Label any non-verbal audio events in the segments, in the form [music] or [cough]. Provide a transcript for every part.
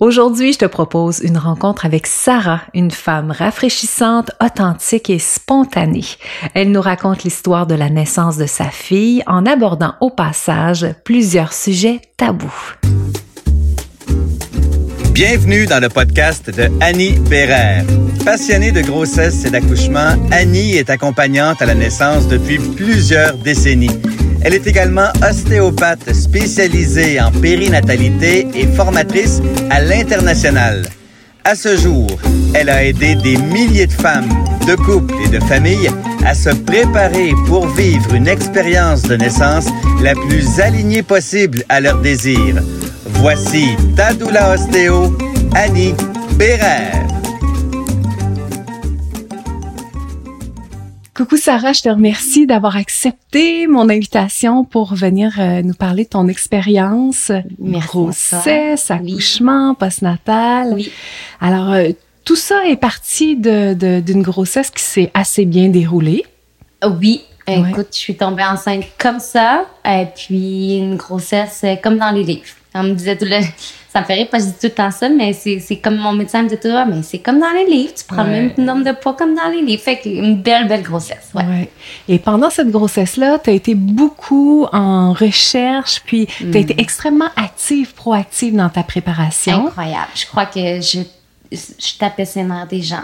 Aujourd'hui, je te propose une rencontre avec Sarah, une femme rafraîchissante, authentique et spontanée. Elle nous raconte l'histoire de la naissance de sa fille en abordant au passage plusieurs sujets tabous. Bienvenue dans le podcast de Annie Bérère. Passionnée de grossesse et d'accouchement, Annie est accompagnante à la naissance depuis plusieurs décennies. Elle est également ostéopathe spécialisée en périnatalité et formatrice à l'international. À ce jour, elle a aidé des milliers de femmes, de couples et de familles à se préparer pour vivre une expérience de naissance la plus alignée possible à leurs désirs. Voici Tadoula Ostéo, Annie Bérère. Coucou Sarah, je te remercie d'avoir accepté mon invitation pour venir euh, nous parler de ton expérience, grossesse, accouchement, postnatal. Oui. Alors, euh, tout ça est parti d'une de, grossesse qui s'est assez bien déroulée. Oui. Écoute, je suis tombée enceinte comme ça, et puis une grossesse euh, comme dans les livres. On me disait tout le [laughs] ça me fait rire parce que je dis tout le temps ça, mais c'est comme mon médecin me dit tout le mais c'est comme dans les livres, tu prends le même nombre de poids comme dans les livres. Fait une belle, belle grossesse. Ouais. Et pendant cette grossesse-là, tu as été beaucoup en recherche, puis tu as été mm. extrêmement active, proactive dans ta préparation. Incroyable. Je crois que je, je tapais ses nerfs des gens.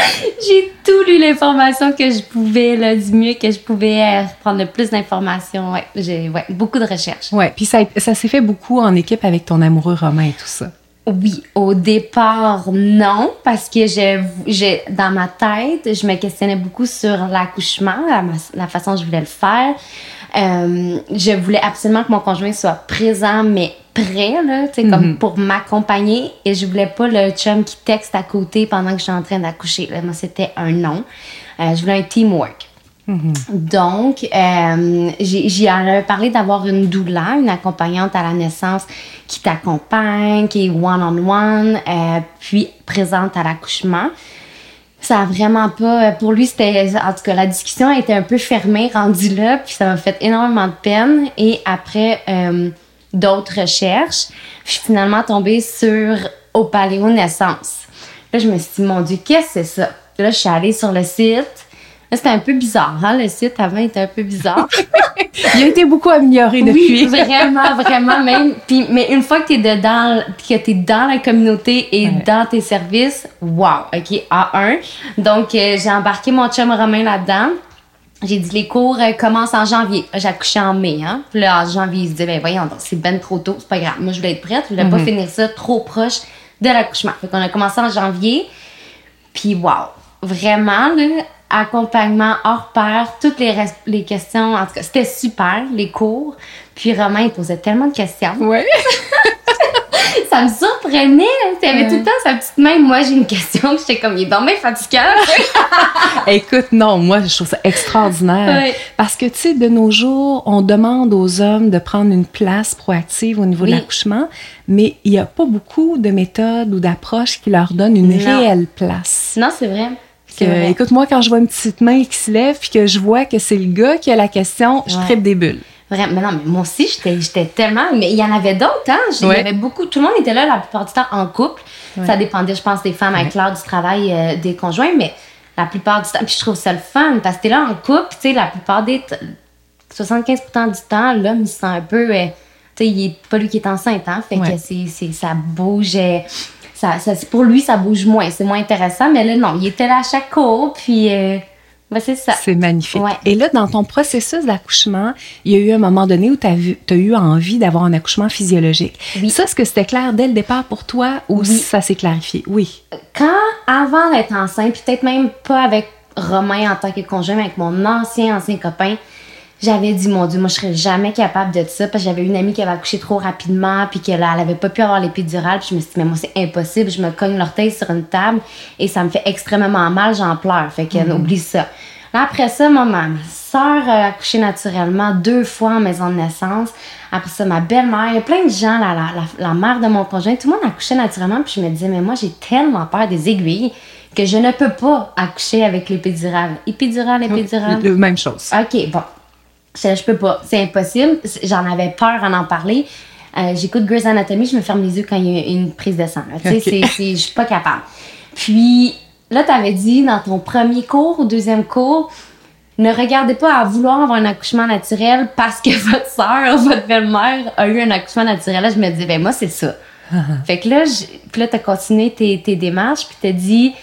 [laughs] J'ai tout lu l'information que je pouvais, là, du mieux que je pouvais euh, prendre le plus d'informations. Ouais, j'ai ouais, beaucoup de recherches. Ouais, puis ça, ça s'est fait beaucoup en équipe avec ton amoureux romain et tout ça. Oui, au départ, non, parce que j'ai, dans ma tête, je me questionnais beaucoup sur l'accouchement, la, la façon dont je voulais le faire. Euh, je voulais absolument que mon conjoint soit présent, mais prêt, là, tu sais, comme mhm. pour m'accompagner. Et je voulais pas le chum qui texte à côté pendant que je suis en train d'accoucher. Moi, c'était un non. Euh, je voulais un teamwork. Mhm. Donc, euh, j'y avais parlé d'avoir une doula, une accompagnante à la naissance qui t'accompagne, qui est one-on-one, euh, puis présente à l'accouchement. Ça a vraiment pas. Pour lui, c'était. En tout cas, la discussion était un peu fermée, rendue là, puis ça m'a fait énormément de peine. Et après, d'autres recherches. Je suis finalement tombée sur Au Paléo Naissance. Là, je me suis dit, mon Dieu, qu'est-ce que c'est ça? Là, je suis allée sur le site. Là, c'était un peu bizarre, hein? Le site avant était un peu bizarre. [laughs] Il a été beaucoup amélioré depuis. Oui, vraiment, vraiment. Même. Puis, mais une fois que tu es dedans, que tu es dans la communauté et dans tes services, wow, OK, A1. Donc, euh, j'ai embarqué mon chum Romain là-dedans. J'ai dit, les cours euh, commencent en janvier. J'ai accouché en mai, hein. Puis là, en janvier, il se disait, ben voyons, c'est ben trop tôt, c'est pas grave. Moi, je voulais être prête, je voulais pas mhm. finir ça trop proche de l'accouchement. Fait qu'on a commencé en janvier. Puis, wow, vraiment, là, accompagnement hors pair, toutes les, les questions, en tout cas, c'était super, les cours. Puis Romain, il posait tellement de questions. Ouais. [laughs] ça me surprenait. Tu avais tout le temps sa petite main. Moi, j'ai une question. J'étais comme, il est dans mes fatigant. [laughs] Écoute, non, moi, je trouve ça extraordinaire. Parce que, tu sais, de nos jours, on demande aux hommes de prendre une place proactive au niveau de l'accouchement, mais il n'y a pas beaucoup de méthodes ou d'approches qui leur donnent une réelle place. Non, c'est vrai. Écoute, moi, quand je vois une petite main qui se lève puis que je vois que c'est le gars qui a la question, je tripe des bulles. Vraiment, mais non, mais moi aussi, j'étais tellement. Mais il y en avait d'autres, hein? Il y avait beaucoup. Tout le monde était là la plupart du temps en couple. Ça dépendait, je pense, des femmes avec l'heure du travail euh, des conjoints, mais la plupart du temps. Puis je trouve ça le fun parce que t'es là en couple, tu sais, la plupart des. 75% du temps, l'homme, il se sent un peu. Euh, tu sais, il est pas lui qui est enceinte, hein? Fait que c'est, ça bouge. Euh, ça, ça, pour lui, ça bouge moins. C'est moins intéressant, mais là, non, il était là à chaque cours, puis. Ben, c'est ça. C'est magnifique. Et là, dans ton processus d'accouchement, il y a eu un moment donné où tu as, eu envie d'avoir un accouchement physiologique. Oui. Ça, est-ce que c'était clair dès le départ pour toi ou ça s'est clarifié? Oui. Quand, avant d'être enceinte, peut-être même pas avec Romain en tant que conjoint, mais avec mon ancien, ancien copain, j'avais dit, mon Dieu, moi, je serais jamais capable de ça parce que j'avais une amie qui avait accouché trop rapidement puis qu'elle elle avait pas pu avoir l'épidurale. Puis je me suis dit, mais moi, c'est impossible. Je me cogne l'orteil sur une table et ça me fait extrêmement mal, j'en pleure. Fait qu'elle mhm. oublie ça. Là, après ça, ma, ma soeur a accouché naturellement deux fois en maison de naissance. Après ça, ma belle-mère, il y a plein de gens, la, la, la, mère de mon conjoint, tout le monde accouchait naturellement. Puis je me disais, mais moi, j'ai tellement peur des aiguilles que je ne peux pas accoucher avec l'épidurale. Épidurale, épidurale. Même chose. OK, bon. Je, je peux pas. C'est impossible. J'en avais peur en en parler. Euh, j'écoute Grey's Anatomy, je me ferme les yeux quand il y a une prise de sang. Tu sais, je suis pas capable. Puis là, tu avais dit dans ton premier cours ou deuxième cours, ne regardez pas à vouloir avoir un accouchement naturel parce que [laughs] votre soeur, votre belle-mère a eu un accouchement naturel. Là, je me dis, ben moi, c'est ça. [laughs] fait que là, puis là, tu as continué tes, tes démarches, puis tu as dit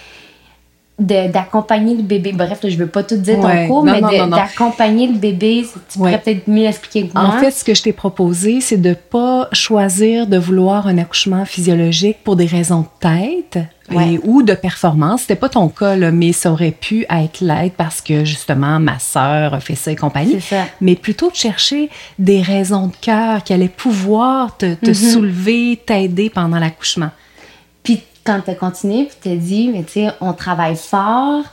d'accompagner le bébé. Bref, je veux pas tout dire ton cours, mais d'accompagner le bébé, tu pourrais peut-être mieux expliquer que moi. En fait, ce que je t'ai proposé, c'est de pas choisir de vouloir un accouchement physiologique pour des raisons de tête ou de performance. C'était pas ton cas, mais ça aurait pu être l'aide parce que justement ma sœur a fait ça et compagnie. Ça. Mais plutôt de chercher des raisons de cœur qui allaient pouvoir te, te mm-hmm. soulever, t'aider pendant l'accouchement quand tu as continué, puis tu dit, mais tu sais, on travaille fort,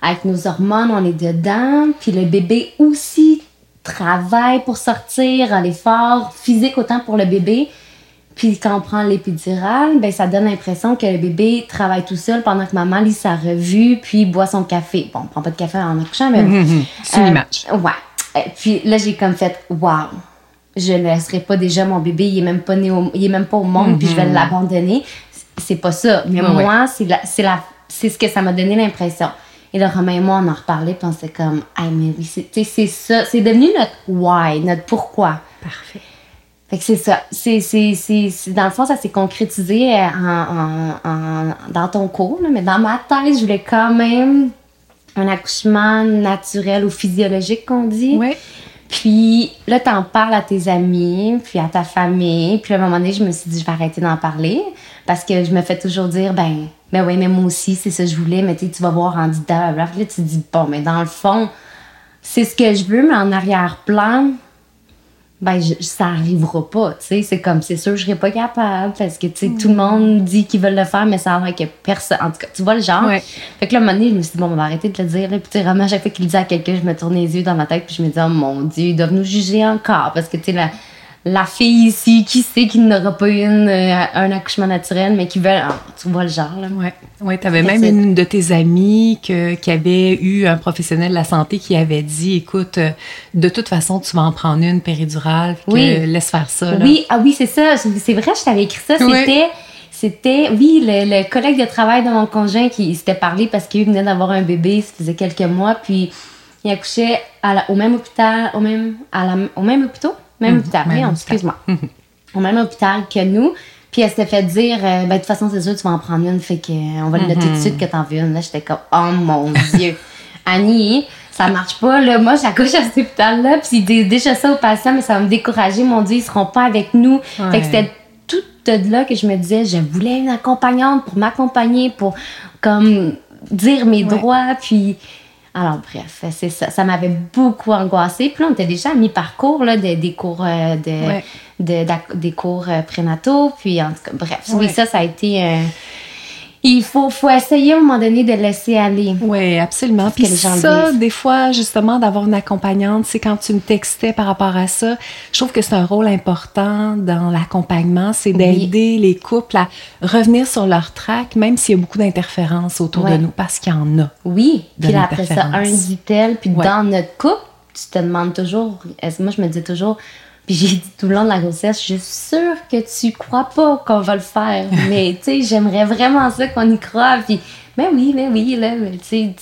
avec nos hormones, on est dedans, puis le bébé aussi travaille pour sortir, l'effort physique autant pour le bébé. Puis quand on prend l'épidurale, ben ça donne l'impression que le bébé travaille tout seul pendant que maman lit sa revue puis boit son café. Bon, on prend pas de café en accouchant, mais... C'est une euh, image. Ouais. puis là, j'ai comme fait « Wow! Je ne laisserai pas déjà mon bébé, il est même pas né il est même pas au monde, puis je vais mm-hmm. l'abandonner c'est pas ça. Mais moi, c'est c'est ce que ça m'a donné l'impression. Et là, Romain et moi, on en reparlait, puis on s'est comme, ah, mais oui, c'est ça. C'est devenu notre why, notre pourquoi. Parfait. Fait que c'est ça. C'est, dans le fond, ça s'est concrétisé euh, en, dans ton cours, mais dans ma tête, je voulais quand même un accouchement naturel ou physiologique, qu'on dit. Oui. Puis là, t'en parles à tes amis, puis à ta famille. Puis à un moment donné, je me suis dit, je vais arrêter d'en parler. Parce que je me fais toujours dire, ben, ben oui, mais moi aussi, c'est ça que je voulais, mais tu vas voir en disant, là, tu te dis, bon, mais dans le fond, c'est ce que je veux, mais en arrière-plan, ben ça arrivera pas, tu sais, c'est comme c'est sûr je serais pas capable parce que tu sais tout le monde dit qu'ils veulent le faire mais ça a l'air que personne en tout cas, tu vois le genre. Fait que là un moment donné, je me suis dit bon, on va arrêter de le dire là, puis vraiment à chaque fois qu'il le dit à quelqu'un, je me tourne les yeux dans ma tête puis je me dis oh mon dieu, ils doivent nous juger encore parce que tu sais la la fille ici qui sait qu'il n'aura pas eu euh, un accouchement naturel, mais qui veut. Ah, tu vois le genre, là. Oui, ouais, tu avais même une de tes amies que, qui avait eu un professionnel de la santé qui avait dit écoute, euh, de toute façon, tu vas en prendre une péridurale, oui. laisse faire ça. Oui, ah oui, c'est ça. C'est vrai, je t'avais écrit ça. C'était. C'était, oui, le, collègue de travail de mon conjoint qui s'était parlé parce qu'il venait d'avoir un bébé, ça faisait quelques mois, puis il accouchait à au même hôpital, au même, à la, au même hôpital? Même hôpital, excuse-moi. Au même hôpital que nous. Puis elle s'était fait dire, euh, ben, de toute façon, c'est sûr, tu vas en prendre une, fait qu'on va le noter tout de suite que t'en veux une. Là, j'étais comme, oh mon Dieu. [laughs] Annie, ça marche pas, là. Moi, j'accouche à cet hôpital-là, puis déjà ça aux patients, mais ça va me décourager. Mon Dieu, ils seront pas avec nous. Fait que c'était tout de là que je me disais, je voulais une accompagnante pour m'accompagner, pour, comme, dire mes droits, puis alors, bref, c'est ça. Ça m'avait beaucoup angoissée. Puis là, on était déjà à mi-parcours là, des cours, euh, de, des cours euh, prénataux. Puis, en tout cas, bref, oui, ça, ça a été. Il faut, faut essayer à un moment donné de laisser aller. Oui, absolument. Puis ça, des fois, justement, d'avoir une accompagnante, c'est quand tu me textais par rapport à ça, je trouve que c'est un rôle important dans l'accompagnement, c'est d'aider les couples à revenir sur leur track, même s'il y a beaucoup d'interférences autour de nous, parce qu'il y en a. Oui, puis après ça, un dit-elle, puis dans notre couple, tu te demandes toujours, moi je me dis toujours, puis j'ai dit tout le long de la grossesse, je suis sûre que tu crois pas qu'on va le faire. [laughs] mais tu sais, j'aimerais vraiment ça qu'on y croit. Puis, mais ben oui, mais ben oui, là, tu sais,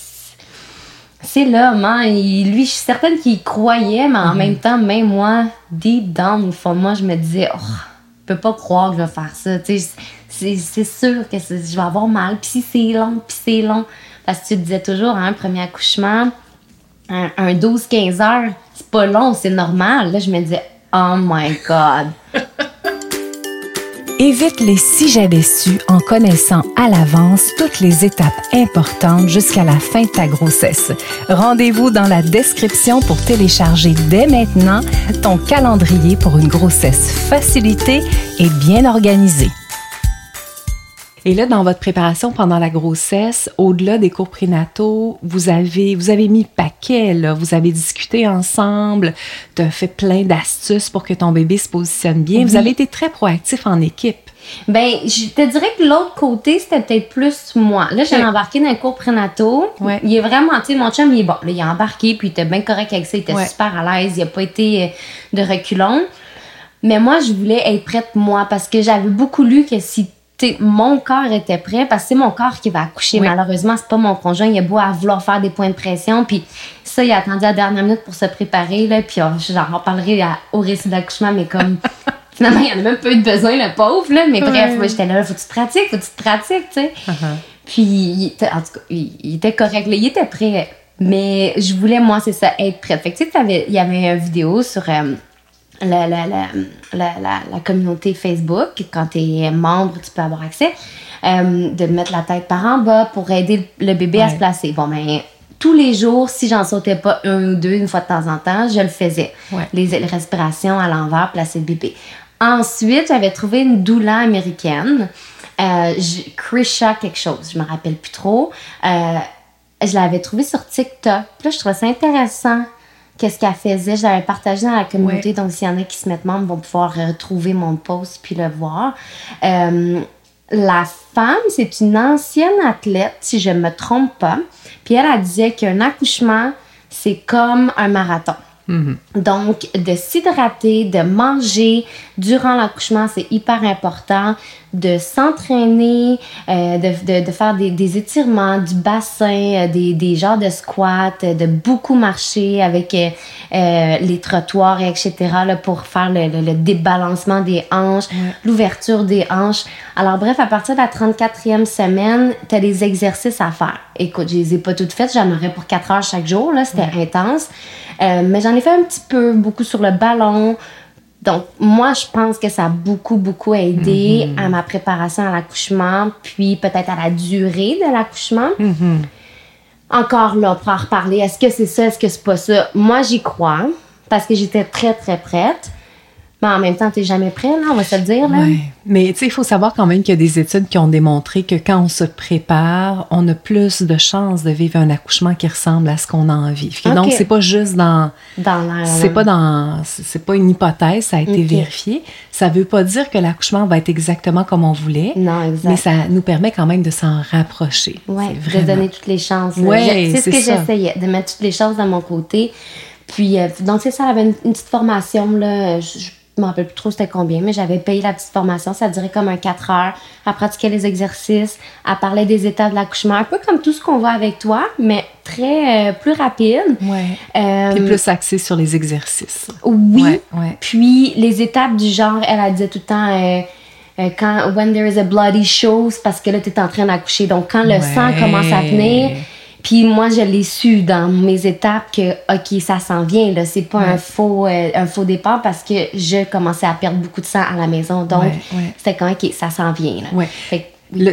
c'est l'homme, hein. lui, je suis certaine qu'il croyait, mais en mhm. même temps, même moi, deep down, au fond moi, je me disais, oh, je peux pas croire que je vais faire ça. Tu sais, c'est sûr que je vais avoir mal. Puis c'est long, puis c'est long. Parce que tu disais toujours, hein, premier accouchement, un, un 12-15 heures, c'est pas long, c'est normal. Là, je me disais, Oh my God. [laughs] Évite les si j'avais su en connaissant à l'avance toutes les étapes importantes jusqu'à la fin de ta grossesse. Rendez-vous dans la description pour télécharger dès maintenant ton calendrier pour une grossesse facilitée et bien organisée. Et là, dans votre préparation pendant la grossesse, au-delà des cours prénataux, vous avez, vous avez mis paquet, là. Vous avez discuté ensemble, tu as fait plein d'astuces pour que ton bébé se positionne bien. Vous avez été très proactif en équipe. Ben, je te dirais que l'autre côté, c'était peut-être plus moi. Là, j'ai embarqué dans un cours prénataux. Il est vraiment, tu sais, mon chum, il est bon. Là, il est embarqué, puis il était bien correct avec ça. Il était super à l'aise. Il n'a pas été euh, de reculons. Mais moi, je voulais être prête, moi, parce que j'avais beaucoup lu que si mon corps était prêt, parce que c'est mon corps qui va accoucher. Malheureusement, c'est pas mon conjoint. Il a beau à vouloir faire des points de pression. Puis ça, il a attendu la dernière minute pour se préparer. Là, puis j'en reparlerai au récit d'accouchement, mais comme [laughs] finalement, il y en a même pas eu de besoin, le pauvre. Là. Mais bref, moi, j'étais là, faut que tu te pratiques, faut que tu te pratiques, tu sais. Uh-huh. Puis, il était, en tout cas, il, était correct. il était prêt. Mais je voulais, moi, c'est ça, être prête. Fait que, tu sais, il y avait une vidéo sur. Euh, la, la, la, la, communauté Facebook. Quand tu es membre, tu peux avoir accès. Euh, de mettre la tête par en bas pour aider le bébé à se placer. Bon, ben, tous les jours, si j'en sautais pas un ou deux une fois de temps en temps, je le faisais. Les, respirations à l'envers, placer le bébé. Ensuite, j'avais trouvé une doula américaine, euh, Krisha quelque chose, je me rappelle plus trop. Euh, je l'avais trouvée sur TikTok. Puis là, je trouvais ça intéressant qu'est-ce qu'elle faisait. Je l'avais partagé dans la communauté, donc s'il y en a qui se mettent membres, vont pouvoir retrouver mon post puis le voir. Euh, la femme, c'est une ancienne athlète, si je ne me trompe pas. Puis elle, elle disait qu'un accouchement, c'est comme un marathon. Mhm. Donc, de s'hydrater, de manger durant l'accouchement, c'est hyper important. De s'entraîner, euh, de, de, faire des, des, étirements, du bassin, euh, des, des genres de squats, de beaucoup marcher avec euh, les trottoirs, etc., là, pour faire le, le, débalancement des hanches, l'ouverture des hanches. Alors, bref, à partir de la 34e semaine, tu as des exercices à faire. Écoute, je les ai pas toutes faites, j'en aurais pour 4 heures chaque jour, là, c'était intense. Euh, mais j'en ai fait un petit peu, beaucoup sur le ballon. Donc, moi, je pense que ça a beaucoup, beaucoup aidé mm-hmm. à ma préparation à l'accouchement, puis peut-être à la durée de l'accouchement. Mm-hmm. Encore là, pour en reparler, est-ce que c'est ça, est-ce que c'est pas ça? Moi, j'y crois, parce que j'étais très, très prête. Mais en même temps, tu n'es jamais prêt, là, on va se le dire. Là. Mais il faut savoir quand même qu'il y a des études qui ont démontré que quand on se prépare, on a plus de chances de vivre un accouchement qui ressemble à ce qu'on a envie. Okay. Donc, c'est pas juste dans. Dans l'air. C'est pas dans. C'est pas une hypothèse, ça a été vérifié. Ça veut pas dire que l'accouchement va être exactement comme on voulait. Non, exact. Mais ça nous permet quand même de s'en rapprocher. Oui, de donner toutes les chances. Oui, c'est ce que j'essayais, de mettre toutes les chances de mon côté. Puis, euh, donc, c'est ça, avait une, petite formation, là. Je me rappelle plus trop c'était combien, mais j'avais payé la petite formation. Ça durait comme un 4 heures à pratiquer les exercices, à parler des états de l'accouchement, un peu comme tout ce qu'on voit avec toi, mais très euh, plus rapide. Ouais. Euh, Puis plus axé sur les exercices. Oui. Ouais, Puis les étapes du genre, elle, a dit tout le temps. Euh, quand when there is a bloody show, c'est parce que là, tu es en train d'accoucher. Donc, quand le sang commence à venir, puis moi, je l'ai su dans mes étapes que, OK, ça s'en vient. Là. C'est pas un, faux, euh, un faux départ parce que je commençais à perdre beaucoup de sang à la maison. Donc, c'était quand, OK, ça s'en vient.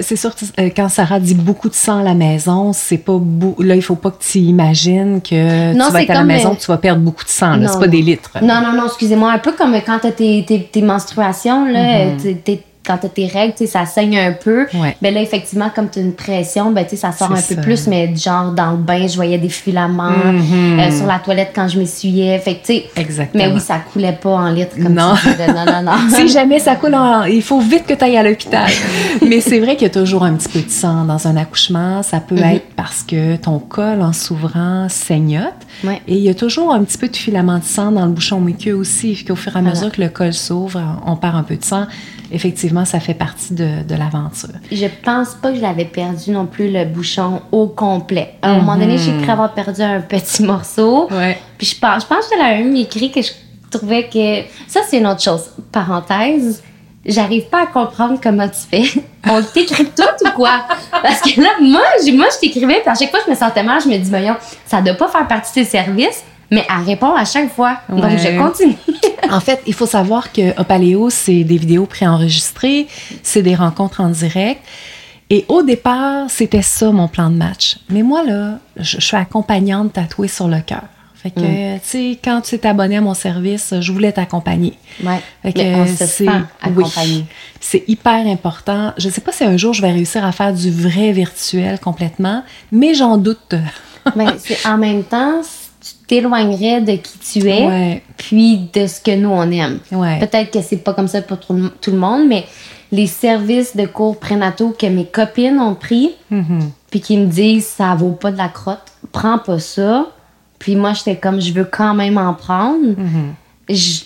C'est sûr que euh, quand Sarah dit beaucoup de sang à la maison, c'est pas là il faut pas que tu imagines que tu vas être à la maison, que tu vas perdre beaucoup de sang. C'est pas des litres. Non non non, excusez-moi, un peu comme quand tu as tes, tes, menstruations là, mm-hmm quand tu as tes règles, ça saigne un peu. mais Ben là, effectivement, comme tu as une pression, ben, ça sort un peu plus, mais genre dans le bain, je voyais des filaments euh, sur la toilette quand je m'essuyais. Fait Exactement. Mais oui, ça coulait pas en litres comme non. ça. Non, non, non. [laughs] si jamais ça coule, il faut vite que tu ailles à l'hôpital. [laughs] mais c'est vrai qu'il y a toujours un petit peu de sang dans un accouchement. Ça peut mm-hmm. être parce que ton col, en s'ouvrant, saignote. Et il y a toujours un petit peu de filament de sang dans le bouchon muqueux aussi. Puis qu'au fur et à mesure que le col s'ouvre, on perd un peu de sang effectivement, ça fait partie de, de l'aventure. Je pense pas que je l'avais perdu non plus le bouchon au complet. À un moment donné, j'ai mhm. cru avoir perdu un petit morceau. Ouais. Puis je pense, je pense que j'avais même écrit que je trouvais que. Ça, c'est une autre chose. Parenthèse. J'arrive pas à comprendre comment tu fais. [laughs] On t'écrit tout ou quoi? Parce que là, moi, moi je t'écrivais, puis à chaque fois je me sentais mal, je me dis, voyons, ça doit pas faire partie de tes services mais elle répond à chaque fois. Donc, je continue. [laughs] en fait, il faut savoir que Opaléo, c'est des vidéos préenregistrées, c'est des rencontres en direct. Et au départ, c'était ça mon plan de match. Mais moi, là, je, suis accompagnante tatouée sur le cœur. Fait que, mm. tu sais, quand tu es abonné à mon service, je voulais t'accompagner. Ouais. Fait que oui, c'est hyper important. Je sais pas si un jour je vais réussir à faire du vrai virtuel complètement, mais j'en doute. mais en même temps, t'éloignerais de qui tu es, puis de ce que nous, on aime. Peut-être que c'est pas comme ça pour tout, le monde, mais les services de cours prénataux que mes copines ont pris, mm-hmm. puis qui me disent ça vaut pas de la crotte, prends pas ça. Puis moi, j'étais comme, je veux quand même en prendre. Mm-hmm. je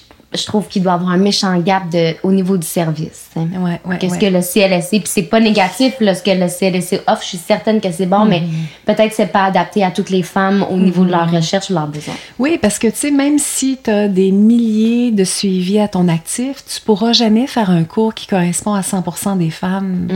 trouve qu'il doit y avoir un méchant gap de, au niveau du service. Ouais, ouais, Qu'est-ce que le CLSC, puis c'est pas négatif, là, ce que le CLSC offre, je suis certaine que c'est bon, mais Mm-hmm. peut-être c'est pas adapté à toutes les femmes au niveau de leur recherche ou leurs besoins. Oui, parce que tu sais, même si tu as des milliers de suivis à ton actif, tu pourras jamais faire un cours qui correspond à 100% des femmes.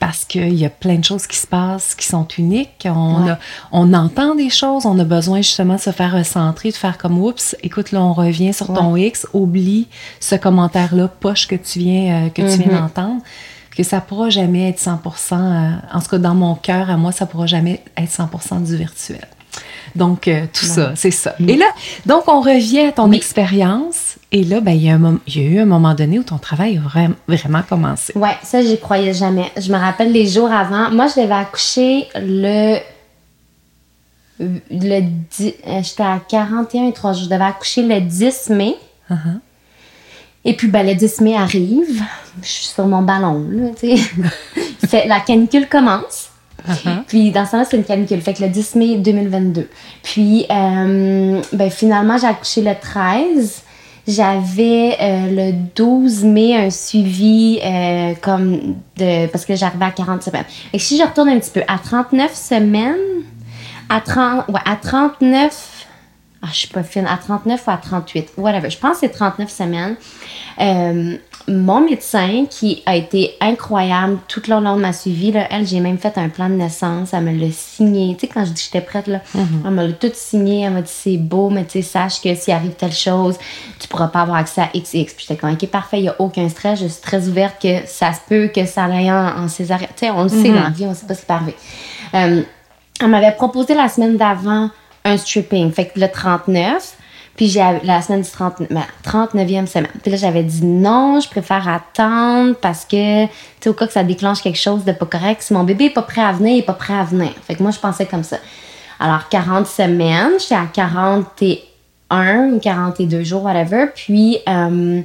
Parce qu'il y a plein de choses qui se passent qui sont uniques. On, Ouais. a- on entend des choses, on a besoin justement de se faire recentrer, de faire comme oups, écoute, là, on revient sur ton X, oublie ce commentaire-là, poche que tu viens, euh, que tu viens d'entendre. Que ça pourra jamais être 100 euh, en tout cas, dans mon cœur, à moi, ça pourra jamais être 100 du virtuel. Donc, euh, tout ça, c'est ça. Et là, donc, on revient à ton Oui. expérience. Et là, ben, il y, a un mom- il y a eu un moment donné où ton travail a vra- vraiment commencé. Ouais, ça, j'y croyais jamais. Je me rappelle les jours avant. Moi, je devais accoucher le. Le 10 euh, J'étais à 41 et 3 jours. Je devais accoucher le 10 mai. Uh-huh. Et puis, ben, le 10 mai arrive. Je suis sur mon ballon, là, tu sais. [laughs] La canicule commence. Uh-huh. Puis dans ce temps-là, c'est une canicule. Fait que le 10 mai 2022. Puis euh, ben, finalement, j'ai accouché le 13. J'avais euh, le 12 mai un suivi euh, comme de. Parce que j'arrivais à 40 semaines. Et si je retourne un petit peu, à 39 semaines, à 30. Ouais, à 39. Ah, je suis pas fine. À 39 ou à 38. Whatever. Je pense que c'est 39 semaines. Euh, mon médecin, qui a été incroyable tout le long de ma suivi, là, elle, j'ai même fait un plan de naissance. Elle me l'a signé. Tu sais, quand je dis que j'étais prête, là, elle me l'a tout signé. Elle m'a dit c'est beau, mais tu sais, sache que s'il arrive telle chose, tu pourras pas avoir accès à XX. Puis j'étais comme, ok, parfait, il n'y a aucun stress. Je suis très ouverte que ça se peut que ça aille en, en césarienne. Tu sais, on le sait dans la vie, on sait pas ce qui peut arriver. Euh, elle m'avait proposé la semaine d'avant un stripping, fait que le 39. Puis j'ai la semaine du 30, ben, 39e semaine. Puis là, j'avais dit non, je préfère attendre parce que, tu sais, au cas que ça déclenche quelque chose de pas correct, si mon bébé est pas prêt à venir, il est pas prêt à venir. Fait que moi, je pensais comme ça. Alors, 40 semaines, j'étais à 41 ou 42 jours, whatever. Puis, euh,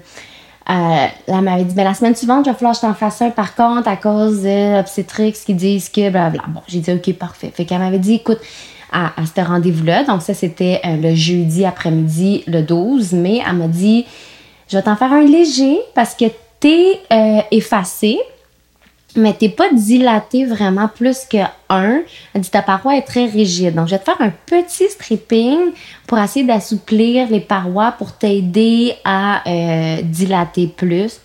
euh, elle m'avait dit, ben, la semaine suivante, il va falloir que je t'en fasse un par contre à cause de l'obstétrique qui disent que blablabla. Bon, j'ai dit, OK, parfait. Fait qu'elle m'avait dit, écoute, à, ce rendez-vous-là, donc ça, c'était euh, le jeudi après-midi, le 12 mai, elle m'a dit, je vais t'en faire un léger parce que t'es euh, effacé, mais t'es pas dilaté vraiment plus que un. Elle dit ta paroi est très rigide. Donc, je vais te faire un petit stripping pour essayer d'assouplir les parois pour t'aider à euh, dilater plus.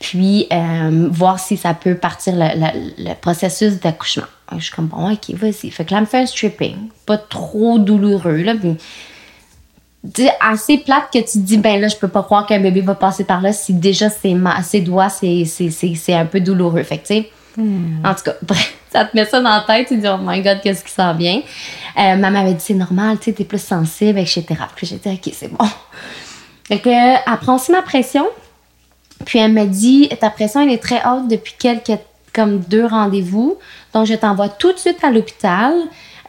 Puis, euh, voir si ça peut partir le processus d'accouchement. Je suis comme, bon, ok, vas-y. Fait que là, elle me fait un stripping. Pas trop douloureux, là. Puis, assez plate que tu te dis, ben là, je peux pas croire qu'un bébé va passer par là si déjà ses, ses doigts, c'est, un peu douloureux. Fait que, tu sais, en tout cas, [laughs] bref, ça te met ça dans la tête, tu te dis, oh my god, qu'est-ce qui s'en vient? Euh, maman m'avait dit, c'est normal, tu sais, t'es plus sensible, etc. Puis j'ai dit, ok, c'est bon. Fait que, prend aussi ma pression. Puis elle me dit, ta pression, elle est très haute depuis quelques, comme deux rendez-vous. Donc, je t'envoie tout de suite à l'hôpital.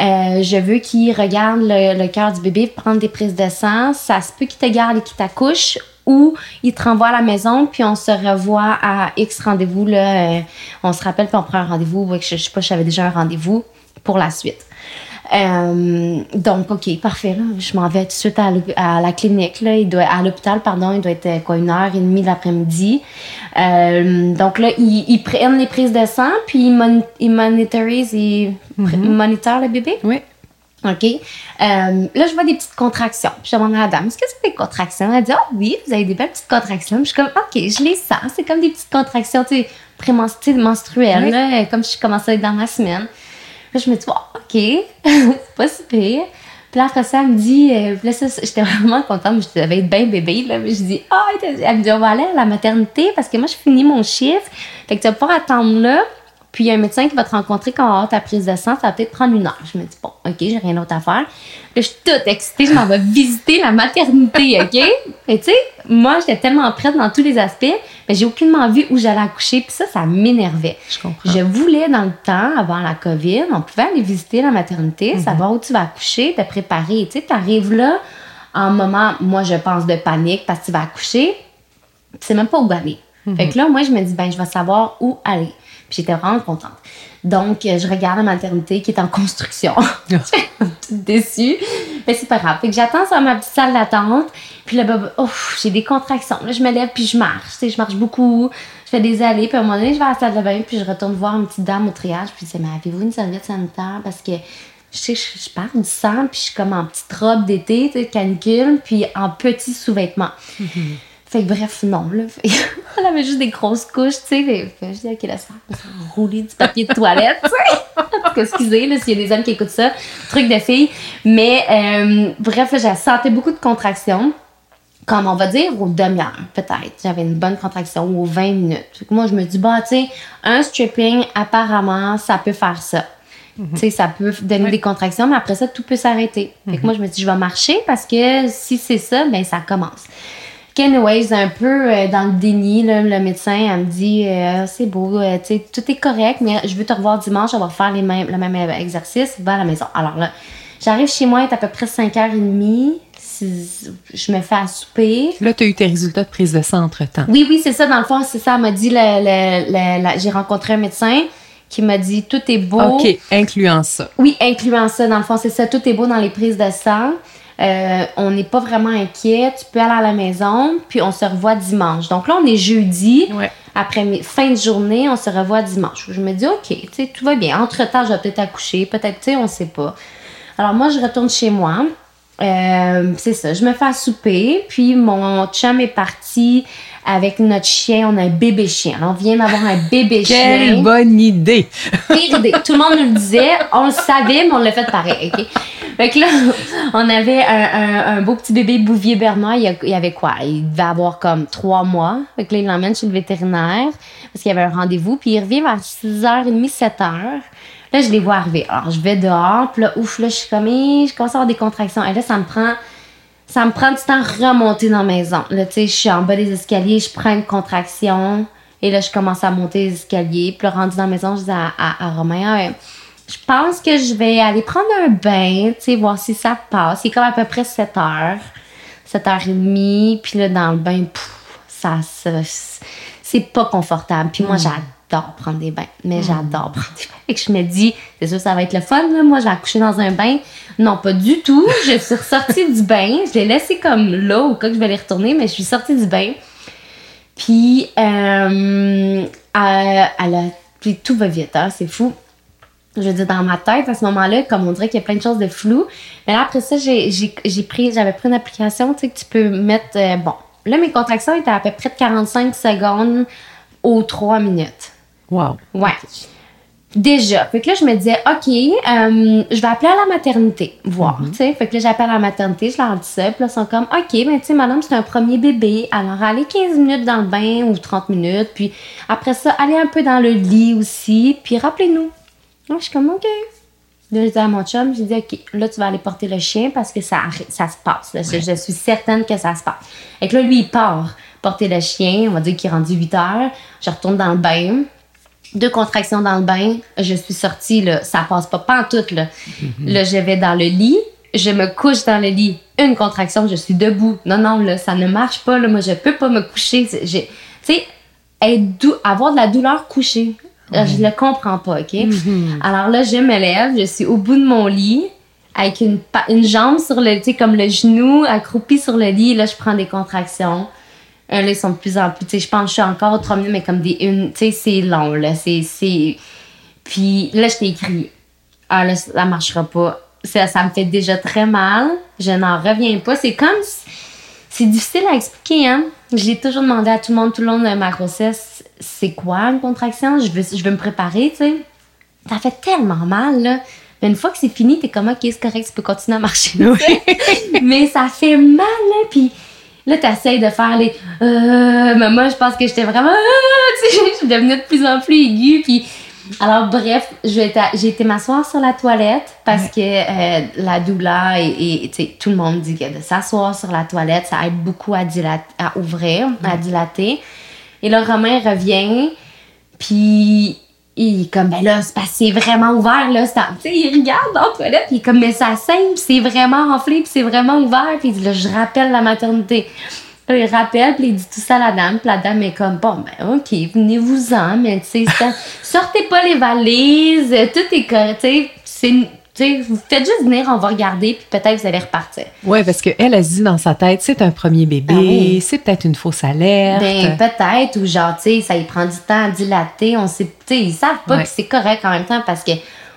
Euh, je veux qu'il regarde le, le cœur du bébé, prendre des prises de sang. Ça se peut qu'il te garde et qu'il t'accouche ou il te renvoie à la maison, puis on se revoit à X rendez-vous. Euh, on se rappelle, puis on prend un rendez-vous. Ouais, je, je sais pas, j'avais déjà un rendez-vous pour la suite. Euh, donc, OK, parfait. Là. Je m'en vais tout de suite à, la clinique. Là. Il doit, à l'hôpital, pardon. Il doit être euh, quoi, une heure et demie l'après-midi. Euh, donc là, ils, ils prennent les prises de sang, puis ils, mon, ils monitorisent, ils pr- monitorent le bébé. Oui. OK. Euh, là, je vois des petites contractions. Puis je demande à la dame, est-ce que c'est des contractions? Elle dit, ah oui, vous avez des belles petites contractions. Puis je suis comme, OK, je les sens. C'est comme des petites contractions, tu sais, prémenstru- tu sais, menstruelles, Oui. là, comme je être dans ma semaine. Là, je me dis, oh, OK, [laughs] c'est pas super. Puis là, après ça, elle me dit, euh, puis là, ça, j'étais vraiment contente, je devais être bien bébé, là. Mais je dis, ah, elle me dit, on va aller à la maternité parce que moi, je finis mon chiffre. Fait que tu vas pouvoir attendre là. Puis il y a un médecin qui va te rencontrer quand on va avoir ta prise de sang. Ça va peut-être prendre une heure. Je me dis, bon, OK, j'ai rien d'autre à faire. Là, je suis toute excitée. Je m'en vais visiter la maternité, [laughs] OK? Et tu sais, moi, j'étais tellement prête dans tous les aspects, mais j'ai aucunement vu où j'allais accoucher. Puis ça, ça m'énervait. Je comprends. Je voulais, dans le temps, avant la COVID, on pouvait aller visiter la maternité, savoir où tu vas accoucher, te préparer. Tu sais, t'arrives là en moment, moi, je pense, de panique parce que tu vas accoucher. Tu sais même pas où aller. Fait que là, moi, je me dis, ben, je vais savoir où aller. Puis j'étais vraiment contente. Donc, euh, je regarde la maternité qui est en construction. [laughs] Toute déçue. Mais c'est pas grave. Fait que j'attends sur ma petite salle d'attente. Puis là, ben, oh, j'ai des contractions. Là, je me lève, puis je marche. Tu sais, je marche beaucoup. Je fais des allées. Puis à un moment donné, je vais à la salle de bain, puis je retourne voir une petite dame au triage. Puis je dis, mais avez-vous une serviette sanitaire? Parce que je sais, je, je pars du sang, puis je suis comme en petite robe d'été, tu sais, canicule, puis en petits sous-vêtements. Fait que bref, non, là. [laughs] elle avait juste des grosses couches, tu sais. Fait que je dis, OK, laisse faire. rouler du papier de toilette, tu sais. [laughs] En tout cas, excusez, là, s'il y a des hommes qui écoutent ça. Truc de fille. Mais, euh, bref, là, j'ai senti beaucoup de contractions. Comme on va dire, aux demi-heures, peut-être. J'avais une bonne contraction, ou aux 20 minutes. Fait que moi, je me dis, bah, tu sais, un stripping, apparemment, ça peut faire ça. Tu sais, ça peut donner des contractions, mais après ça, tout peut s'arrêter. Fait que moi, je me dis, je vais marcher parce que si c'est ça, ben ça commence. Anyways, un peu euh, dans le déni, là, le médecin, elle me dit euh, c'est beau, euh, tout est correct, mais je veux te revoir dimanche, on va refaire les mêmes, le même exercice, va à la maison. Alors là, j'arrive chez moi, il est à peu près 5h30, si- je me fais à souper. Là, tu as eu tes résultats de prise de sang entre-temps. Oui, oui, c'est ça, dans le fond, c'est ça, elle m'a dit, j'ai rencontré un médecin qui m'a dit tout est beau. OK, incluant ça. Oui, incluant ça, dans le fond, c'est ça. Tout est beau dans les prises de sang. Euh, on n'est pas vraiment inquiet. Tu peux aller à la maison, puis on se revoit dimanche. Donc là, on est jeudi. Ouais. Après fin de journée, on se revoit dimanche. Je me dis, OK, tout va bien. Entre-temps, je vais peut-être accoucher. Peut-être, tu sais, on sait pas. Alors moi, je retourne chez moi. Euh, c'est ça, je me fais à souper, puis mon chum est parti avec notre chien, on a un bébé chien. Alors, on vient d'avoir un bébé chien. Quelle bonne idée! Pire idée. Tout le monde nous le disait, on le savait, mais on l'a fait pareil, OK? Fait que là, on avait un, un- un beau petit bébé Bouvier Bernard. Il, y avait quoi? Il devait avoir comme trois mois. Fait que là, il l'emmène chez le vétérinaire parce qu'il y avait un rendez-vous. Puis il revient vers 6h30, 7h. Là, je les vois arriver. Alors, je vais dehors. Puis là, ouf, là, je suis comme, Hé, je commence à avoir des contractions. Et là, ça me prend ça me prend du temps à remonter dans la maison. Là, tu sais, je suis en bas des escaliers, je prends une contraction. Et là, je commence à monter les escaliers. Puis là, rendu dans la maison, je dis à, à, à Romain, Ah, je pense que je vais aller prendre un bain, tu sais, voir si ça passe. C'est comme à peu près 7 heures, 7 heures et demie. Puis là, dans le bain, pff, ça, se- c'est pas confortable. Puis moi, j'adore prendre des bains. Mais j'adore prendre des bains. Fait que je me dis, c'est sûr, ça va être le fun, là. Moi, j'ai accouché dans un bain. Non, pas du tout. Je suis ressortie du bain. Je l'ai laissé comme là, au cas que je vais aller retourner, mais je suis sortie du bain. Puis, euh, elle, elle a, puis tout va vite, hein, c'est fou. Je veux dire, dans ma tête, à ce moment-là, comme on dirait qu'il y a plein de choses de flou. Mais là, après ça, j'ai pris, j'avais pris une application, tu sais, que tu peux mettre, euh, bon. Là, mes contractions étaient à peu près de 45 secondes aux 3 minutes. Wow. Ouais. Déjà. Fait que là, je me disais, OK, euh, je vais appeler à la maternité, voir, tu sais. Fait que là, j'appelle à la maternité, je leur dis ça. Puis là, ils sont comme, OK, ben, tu sais, madame, c'est un premier bébé. Alors, allez 15 minutes dans le bain ou 30 minutes. Puis après ça, allez un peu dans le lit aussi. Puis rappelez-nous. Là, je suis comme, OK. Là, je dis à mon chum, je dis, OK, là, tu vas aller porter le chien parce que ça, ça se passe. là. Je, je suis certaine que ça se passe. Et que là, lui, il part porter le chien. On va dire qu'il est rendu 8 heures. Je retourne dans le bain deux contractions dans le bain, je suis sortie, là, ça passe pas, pas en tout, là. Là, je vais dans le lit, je me couche dans le lit, une contraction, je suis debout. Non, non, là, ça ne marche pas, là, moi, je peux pas me coucher. Tu sais, avoir de la douleur couchée, je le comprends pas, OK? Alors là, je me lève, je suis au bout de mon lit, avec une, une jambe sur le, tu sais, comme le genou, accroupi sur le lit, là, je prends des contractions. Euh, là, ils sont de plus en plus. Tu sais, je pense que je suis encore aux 3 minutes, mais comme des une. Tu sais, c'est long, là. C'est. c'est- Puis là, je t'ai écrit. Ah, là, ça marchera pas. Ça, ça me fait déjà très mal. Je n'en reviens pas. C'est comme. si- C'est difficile à expliquer, hein. J'ai toujours demandé à tout le monde, tout le long de ma grossesse, c'est quoi une contraction? Je veux, je veux me préparer, tu sais. Ça fait tellement mal, là. Mais une fois que c'est fini, t'es comme, OK, c'est correct, tu peux continuer à marcher. sais. mais ça fait mal, là. Puis là, t'essayes de faire les. Euh, mais moi, je pense que j'étais vraiment. Ah, [laughs] tu sais, je suis devenue de plus en plus aiguë. Puis. Alors, bref, j'ai été, m'asseoir sur la toilette parce que euh, la douleur et, et, tu sais, tout le monde dit que de s'asseoir sur la toilette, ça aide beaucoup à, dilater, à ouvrir, à dilater. Et là, Romain revient, puis il est comme, ben là, c'est parce que c'est vraiment ouvert, là. Tu sais, il regarde dans la toilette, puis il est comme, mais ça saigne, puis c'est vraiment enflé, puis c'est vraiment ouvert. Puis il dit, là, je rappelle la maternité. Là, il rappelle, puis il dit tout ça à la dame, puis la dame est comme, bon, ben, OK, venez-vous-en, mais tu sais, [laughs] sortez pas les valises, tout est correct, tu sais, c'est une- sais, vous faites juste venir, on va regarder, puis peut-être vous allez repartir. Oui, parce qu'elle, elle, se dit dans sa tête, c'est un premier bébé, ah c'est peut-être une fausse alerte. Ben, peut-être, ou genre, tu sais, ça y prend du temps à dilater. On sait, tu sais, ils savent pas que c'est correct en même temps parce que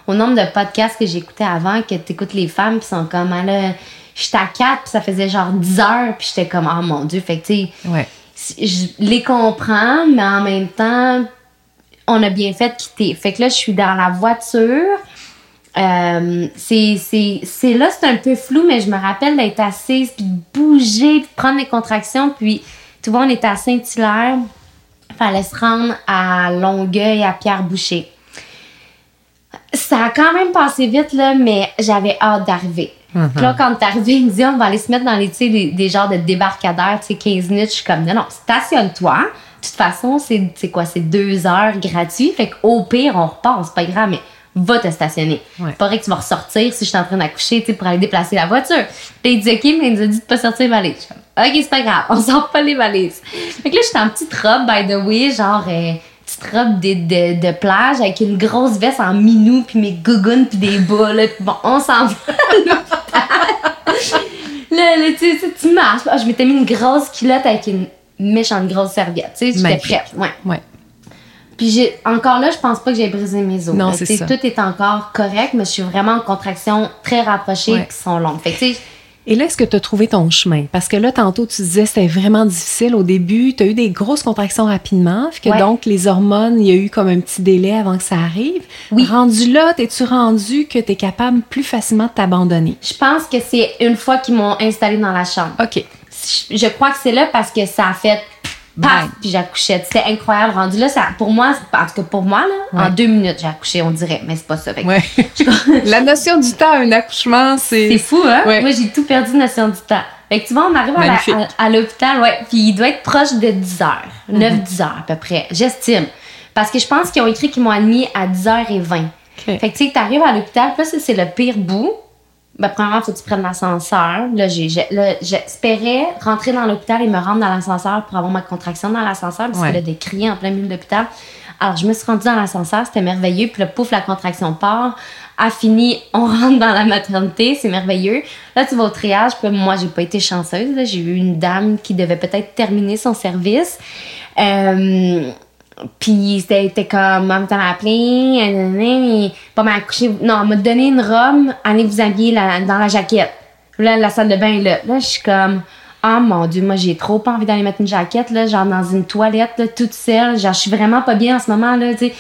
au nombre de podcasts que j'écoutais avant, que tu écoutes les femmes, puis sont comme, ah là, j'étais à 4, puis ça faisait genre 10 heures, puis j'étais comme, oh mon Dieu, fait que, tu sais, je les comprends, mais en même temps, on a bien fait de quitter. Fait que là, je suis dans la voiture. Euh, c'est là, c'est un peu flou, mais je me rappelle d'être assise, puis de bouger, puis de prendre les contractions. Puis, tu vois, on était à Saint-Hilaire. Fallait se rendre à Longueuil, à Pierre-Boucher. Ça a quand même passé vite, là, mais j'avais hâte d'arriver. Mm-hmm. Là, quand t'es arrivé, il me dit, on va aller se mettre dans les, des, des genres de débarcadères, tu sais, 15 minutes. Je suis comme, non, non, stationne-toi. De toute façon, c'est quoi? C'est deux heures gratuit. Fait qu'au pire, on repart, c'est pas grave, mais va te stationner. Ouais. Pas vrai que tu vas ressortir si je suis en train d'accoucher, tu pour aller déplacer la voiture. Puis il dit, OK, mais il nous a dit de pas sortir les valises. OK, c'est pas grave, [laughs] on sort pas les valises. Fait que là, j'étais en petite robe, by the way, genre, euh, petite robe de, de, de, plage avec une grosse veste en minou, puis mes gougounes, puis des bas, là. Puis bon, on s'en va [laughs] là, là, tu sais, tu marches. Ah, je m'étais mis une grosse culotte avec une méchante grosse serviette. Tu sais, j'étais prête. Ouais. ouais. Puis j'ai encore là, je pense pas que j'ai brisé mes os. Non, c'est ça. Tout est encore correct, mais je suis vraiment en contraction très rapprochées qui sont longues. Fait que, et là, est-ce que tu as trouvé ton chemin? Parce que là, tantôt, tu disais que c'était vraiment difficile au début. Tu as eu des grosses contractions rapidement. que donc, les hormones, il y a eu comme un petit délai avant que ça arrive. Oui. Rendu là, t'es-tu rendu que tu es capable plus facilement de t'abandonner? Je pense que c'est une fois qu'ils m'ont installé dans la chambre. OK. Je crois que c'est là parce que ça a fait paf, puis j'accouchais. C'était incroyable. Rendu là, ça, pour moi, en tout cas pour moi, là, en deux minutes, j'ai accouché, on dirait, mais c'est pas ça. Ouais. [laughs] la notion du temps, un accouchement, c'est. C'est fou, hein? Moi, j'ai tout perdu, notion du temps. Fait que tu vois, on arrive à, l'hôpital, ouais, puis il doit être proche de 10 heures, 9-10 heures à peu près, j'estime. Parce que je pense qu'ils ont écrit qu'ils m'ont admis à 10h20. Fait que tu sais, t'arrives à l'hôpital, c'est le pire bout ben, premièrement, il faut que tu prennes l'ascenseur. Là, j'espérais rentrer dans l'hôpital et me rendre dans l'ascenseur pour avoir ma contraction dans l'ascenseur parce a des criers en plein milieu de l'hôpital. Alors, je me suis rendue dans l'ascenseur, c'était merveilleux. Puis là, pouf, la contraction part. A fini, on rentre dans la maternité, c'est merveilleux. Là, tu vas au triage. Puis moi, j'ai pas été chanceuse. J'ai eu une dame qui devait peut-être terminer son service. Euh, puis c'était comme, maman m'a appelé, pas m'a accouché. Non, elle m'a donné une robe, allez vous habiller dans la jaquette. Là, la salle de bain là. Là, je suis comme, oh mon Dieu, moi j'ai trop pas envie d'aller mettre une jaquette, là, genre dans une toilette, là, toute seule. Genre, je suis vraiment pas bien en ce moment, là, tu sais.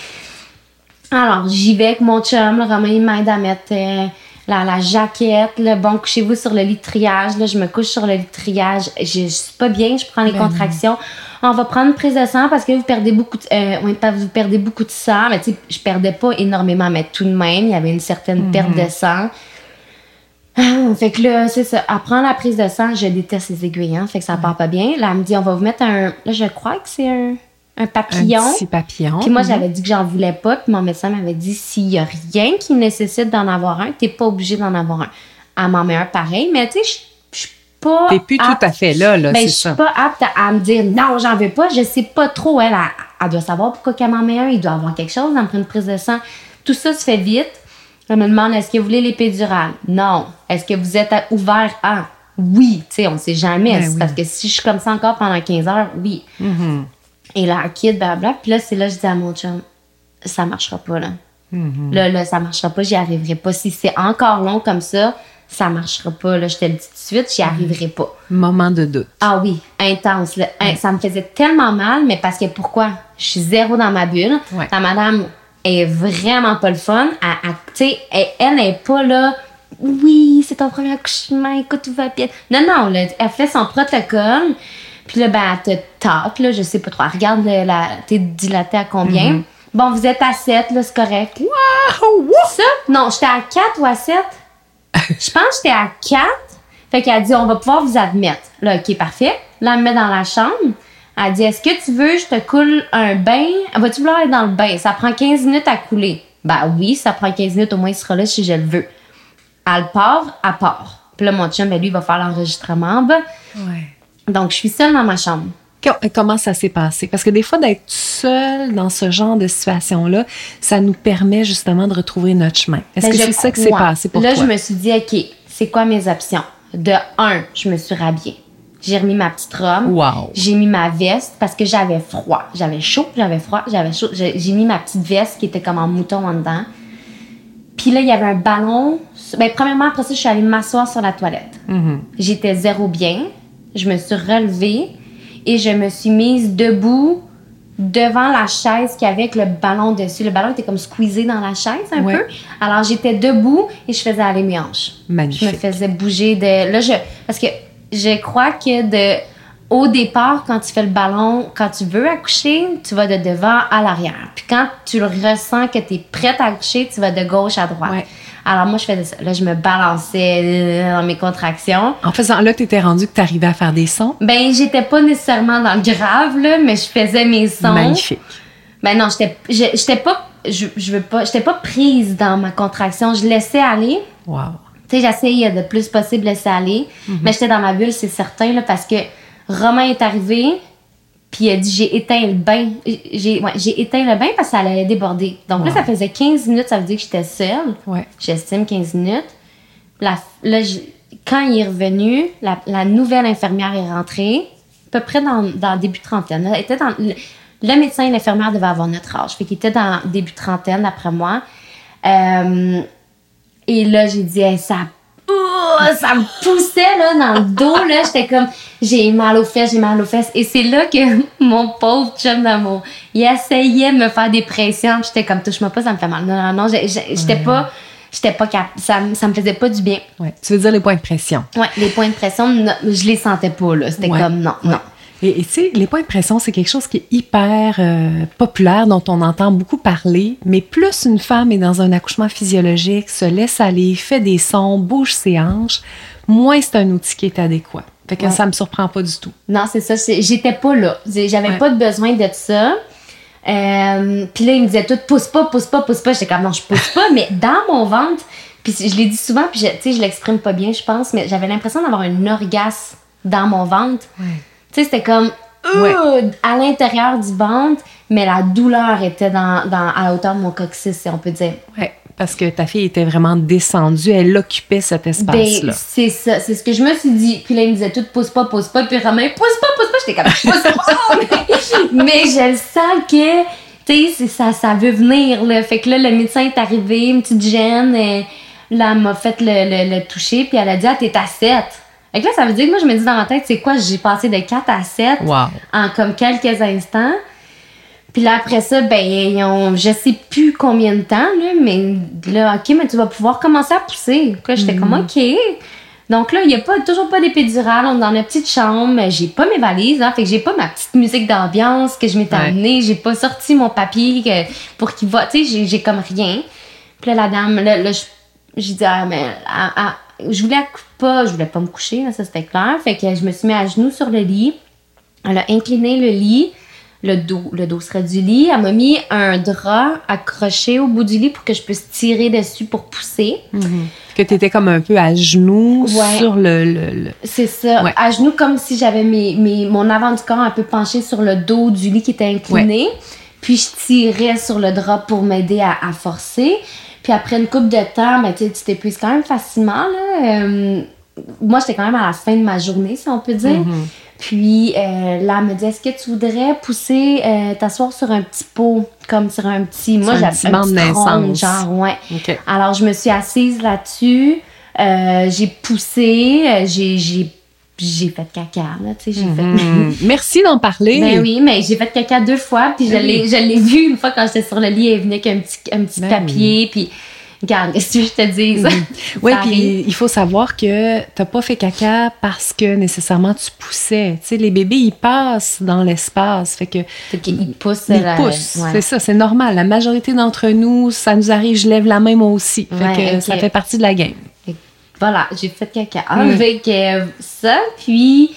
Alors, j'y vais avec mon chum, là, Romain, il m'aide à mettre euh, la, la, jaquette, là. Bon, couchez-vous sur le lit de triage, là. Je me couche sur le lit de triage. Je, je suis pas bien, je prends les ben contractions on va prendre une prise de sang parce que vous perdez beaucoup de, euh, vous perdez beaucoup de sang. Mais tu sais, je perdais pas énormément, mais tout de même, il y avait une certaine mhm. perte de sang. Ah, fait que là, c'est ça. Après la prise de sang, je déteste les aiguilles, hein, fait que ça part pas bien. Là, elle me dit, on va vous mettre un. Là, je crois que c'est un, un papillon. Un petit papillon. Puis moi, mhm. j'avais dit que j'en voulais pas. Puis mon médecin m'avait dit, s'il y a rien qui nécessite d'en avoir un, t'es pas obligé d'en avoir un. À m'en met un pareil. Mais tu sais, pas. T'es plus tout à fait là, là, ben, c'est ça. Je suis pas apte à, me dire non, j'en veux pas. Je sais pas trop. Elle, elle, doit savoir pourquoi qu'elle m'en met un. Il doit avoir quelque chose. Elle me prend une prise de sang. Tout ça se fait vite. Elle me demande est-ce que vous voulez l'épidurale? Non. Est-ce que vous êtes ouvert à? Oui. Tu sais, on sait jamais. Ben parce que si je suis comme ça encore pendant 15 heures, oui. Mm-hmm. Et là, quitte, blablabla. Puis là, c'est là je dis à mon chum ça marchera pas, là. Mm-hmm. Là, là, ça marchera pas. J'y arriverai pas. Si c'est encore long comme ça, ça marchera pas. Là, je te le dis tout de suite, j'y arriverai pas. Moment de doute. Ah oui, intense. Là. Ça me faisait tellement mal, mais parce que pourquoi? Je suis zéro dans ma bulle. La madame est vraiment pas le fun. Elle, elle, n'est pas là. Oui, c'est ton premier accouchement, écoute, tout va bien. Non, non, elle fait son protocole. Puis là, ben, elle te tape, là, je sais pas trop. Elle regarde, la, t'es dilaté à combien. Mm-hmm. Bon, vous êtes à 7, là, c'est correct. Wow! Ça? Non, j'étais à 4 ou à 7? [laughs] je pense que j'étais à 4. Fait qu'elle a dit, on va pouvoir vous admettre. Là, OK, parfait. Là, elle me met dans la chambre. Elle dit, est-ce que tu veux, je te coule un bain? Vas-tu vouloir aller dans le bain? Ça prend 15 minutes à couler. Ben oui, ça prend 15 minutes, au moins il sera là si je le veux. Elle part, elle part. Puis là, mon chum, ben, lui, il va faire l'enregistrement en bas. Ouais. Donc, je suis seule dans ma chambre. Comment ça s'est passé? Parce que des fois, d'être seul dans ce genre de situation-là, ça nous permet justement de retrouver notre chemin. Est-ce Ben, que c'est ça qui s'est passé pour là, toi? je me suis dit, OK, c'est quoi mes options? De un, je me suis rhabillée. J'ai remis ma petite robe. Wow. J'ai mis ma veste parce que j'avais froid. J'avais chaud, j'avais froid, j'avais chaud. J'ai j'ai mis ma petite veste qui était comme en mouton en dedans. Puis là, il y avait un ballon. Ben, premièrement, après ça, je suis allée m'asseoir sur la toilette. Mm-hmm. J'étais zéro bien. Je me suis relevée et je me suis mise debout devant la chaise qui avait avec le ballon dessus. Le ballon était comme squeezé dans la chaise un Ouais. peu. Alors, j'étais debout et je faisais aller mes hanches. Je me Magnifique. faisais bouger de. Là, je. Parce que je crois que de. Au départ, quand tu fais le ballon, quand tu veux accoucher, tu vas de devant à l'arrière. Puis quand tu le ressens que tu es prête à accoucher, tu vas de gauche à droite. Ouais. Alors moi, je faisais ça. Là, je me balançais euh, dans mes contractions. En faisant là, tu étais rendu que tu arrivais à faire des sons? Ben, j'étais pas nécessairement dans le grave, là, mais je faisais mes sons. Magnifique. Ben non, j'étais j'étais pas. Je, je veux pas. J'étais pas prise dans ma contraction. Je laissais aller. Wow. Tu sais, j'essayais de plus possible laisser aller. Mais j'étais dans ma bulle, c'est certain, là, parce que Romain est arrivé, puis a dit j'ai éteint le bain. J'ai ouais, j'ai éteint le bain parce que ça allait déborder. Donc là, Wow. ça faisait 15 minutes, ça veut dire que j'étais seule. Ouais. J'estime 15 minutes. La, là, je- quand il est revenu, la, la nouvelle infirmière est rentrée, à peu près dans, début trentaine. Elle était dans, le, le médecin et l'infirmière devaient avoir notre âge. Fait qu'il était dans début trentaine, d'après moi. Euh, et là, j'ai dit, Hey, ça, Ouh, ça me poussait là, dans le dos. là. J'étais comme, j'ai mal aux fesses, j'ai mal aux fesses. Et c'est là que [laughs] mon pauvre chum d'amour, il essayait de me faire des pressions. J'étais comme, touche-moi pas, ça me fait mal. Non, non, non, j'étais pas, j'étais pas cap ça, me- ça me faisait pas du bien. Ouais. Tu veux dire les points de pression? Ouais, les points de pression, je les sentais pas, là. C'était Ouais. comme, non, non. Et tu sais, les points de pression, c'est quelque chose qui est hyper euh, populaire, dont on entend beaucoup parler, mais plus une femme est dans un accouchement physiologique, se laisse aller, fait des sons, bouge ses hanches, moins c'est un outil qui est adéquat. Fait que Ouais. ça me surprend pas du tout. Non, c'est ça. J'étais pas là. J'avais Ouais. pas de besoin de ça. Euh, puis là, il me disait tout, pousse pas, pousse pas, pousse pas. J'étais comme, non, je pousse pas, mais dans mon ventre, puis je l'ai dit souvent, puis je- tu sais, je l'exprime pas bien, je pense, mais j'avais l'impression d'avoir un orgasme dans mon ventre. Tu sais, c'était comme, Ouais. à l'intérieur du ventre, mais la douleur était dans, dans, à la hauteur de mon coccyx, si on peut dire. Ouais, parce que ta fille était vraiment descendue, elle occupait cet Ben, espace-là. c'est ça, c'est ce que je me suis dit. Puis là, il me disait tout, pousse pas, pousse pas. Puis Romain, pousse pas, pousse pas. J'étais comme, pousse pas. mais, [laughs] mais je le sens que, tu sais, ça, ça veut venir, là. Fait que là, le médecin est arrivé, une petite gêne. et là, elle m'a fait le, le, le toucher. Puis elle a dit, ah, t'es à 7. Que là, ça veut dire que moi, je me dis dans ma tête, c'est quoi, j'ai passé de 4 à 7 Wow. en comme quelques instants. Puis là, après ça, ben, ils ont, je sais plus combien de temps, là, mais là, OK, mais tu vas pouvoir commencer à pousser. Donc là, j'étais comme, OK. Donc là, il n'y a pas, toujours pas d'épidurale. On est dans la petite chambre. J'ai pas mes valises, hein, fait que j'ai pas ma petite musique d'ambiance que je m'étais Ouais. amenée. J'ai pas sorti mon papier que- pour qu'il va. Tu sais, j'ai- j'ai comme rien. Puis là, la dame, là, là, je- j'ai dit, ah, mais, ah, ah, je voulais pas, je voulais pas me coucher, là, ça c'était clair. Fait que je me suis mis à genoux sur le lit. Elle a incliné le lit, le dos, le dos serait du lit. Elle m'a mis un drap accroché au bout du lit pour que je puisse tirer dessus pour pousser. Que tu étais comme un peu à genoux Ouais. sur le. le- le- C'est ça, Ouais. à genoux comme si j'avais mes, mes- mon avant du corps un peu penché sur le dos du lit qui était incliné. Puis je tirais sur le drap pour m'aider à, à forcer. Puis après une coupe de temps, ben, tu t'épuises quand même facilement. Là. Euh, moi, j'étais quand même à la fin de ma journée, si on peut dire. Mm-hmm. Puis euh, là, elle me dit Est-ce que tu voudrais pousser, euh, t'asseoir sur un petit pot, comme sur un petit. Moi, un j'avais petit un petit naissance. genre, ouais. Alors, je me suis assise là-dessus. euh, j'ai poussé. j'ai, j'ai, j'ai fait caca, là, tu sais. J'ai Hmm. [laughs] Merci d'en parler. fait. Ben oui, mais j'ai fait caca deux fois. Puis je Ben l'ai, oui. je l'ai vu une fois quand j'étais sur le lit. Elle venait avec un petit, un petit Ben papier. Puis, regarde, qu'est-ce que je te dise? [laughs] Oui, Ça puis il faut savoir que t'as pas fait caca parce que nécessairement tu poussais. Tu sais, les bébés, ils passent dans l'espace. Fait que Fait qu'il pousse. ils la- poussent. ouais. C'est ça, c'est normal. La majorité d'entre nous, ça nous arrive, je lève la main moi aussi. Fait Ouais, que ça fait partie de la game. Fait que Voilà, j'ai fait caca Mm. avec euh, ça. Puis,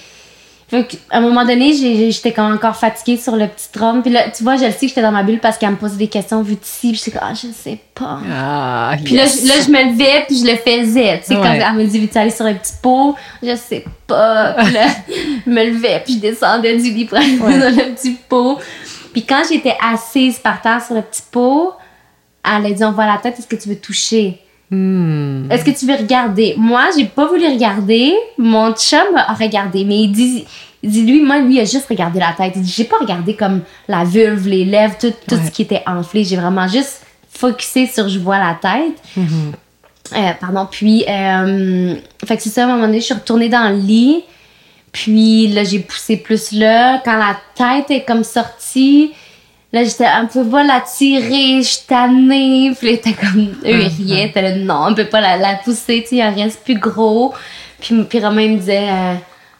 à un moment donné, j'étais encore fatiguée sur le petit trône. Puis là, tu vois, je le sais que j'étais dans ma bulle parce qu'elle me posait des questions vues d'ici. Puis j'étais comme, ah, je sais pas. Ah, puis là, là, je me levais, puis je le faisais. Tu sais, quand elle me dit, veux-tu aller sur un petit pot? Je sais pas. Puis là, [laughs] je me levais, puis je descendais du lit pour aller sur le petit pot. Puis quand j'étais assise par terre sur le petit pot, elle a dit, on voit la tête, est-ce que tu veux toucher? Hmm. Est-ce que tu veux regarder? Moi, j'ai pas voulu regarder. Mon chum a regardé, mais il dit, il dit lui, moi, lui, il a juste regardé la tête. Il dit, j'ai pas regardé comme la vulve, les lèvres, tout, tout ce qui était enflé. J'ai vraiment juste focusé sur je vois la tête. Mm-hmm. Euh, pardon. Puis, euh, fait que c'est ça, à un moment donné, je suis retournée dans le lit. Puis là, j'ai poussé plus là. Quand la tête est comme sortie, Là, j'étais un peu pas la tirer, je tannée. Puis là, était comme, eux, ils riaient. T'es là, non, on peut pas la, la pousser, tu sais, il reste plus gros. Puis, puis Romain me disait, euh,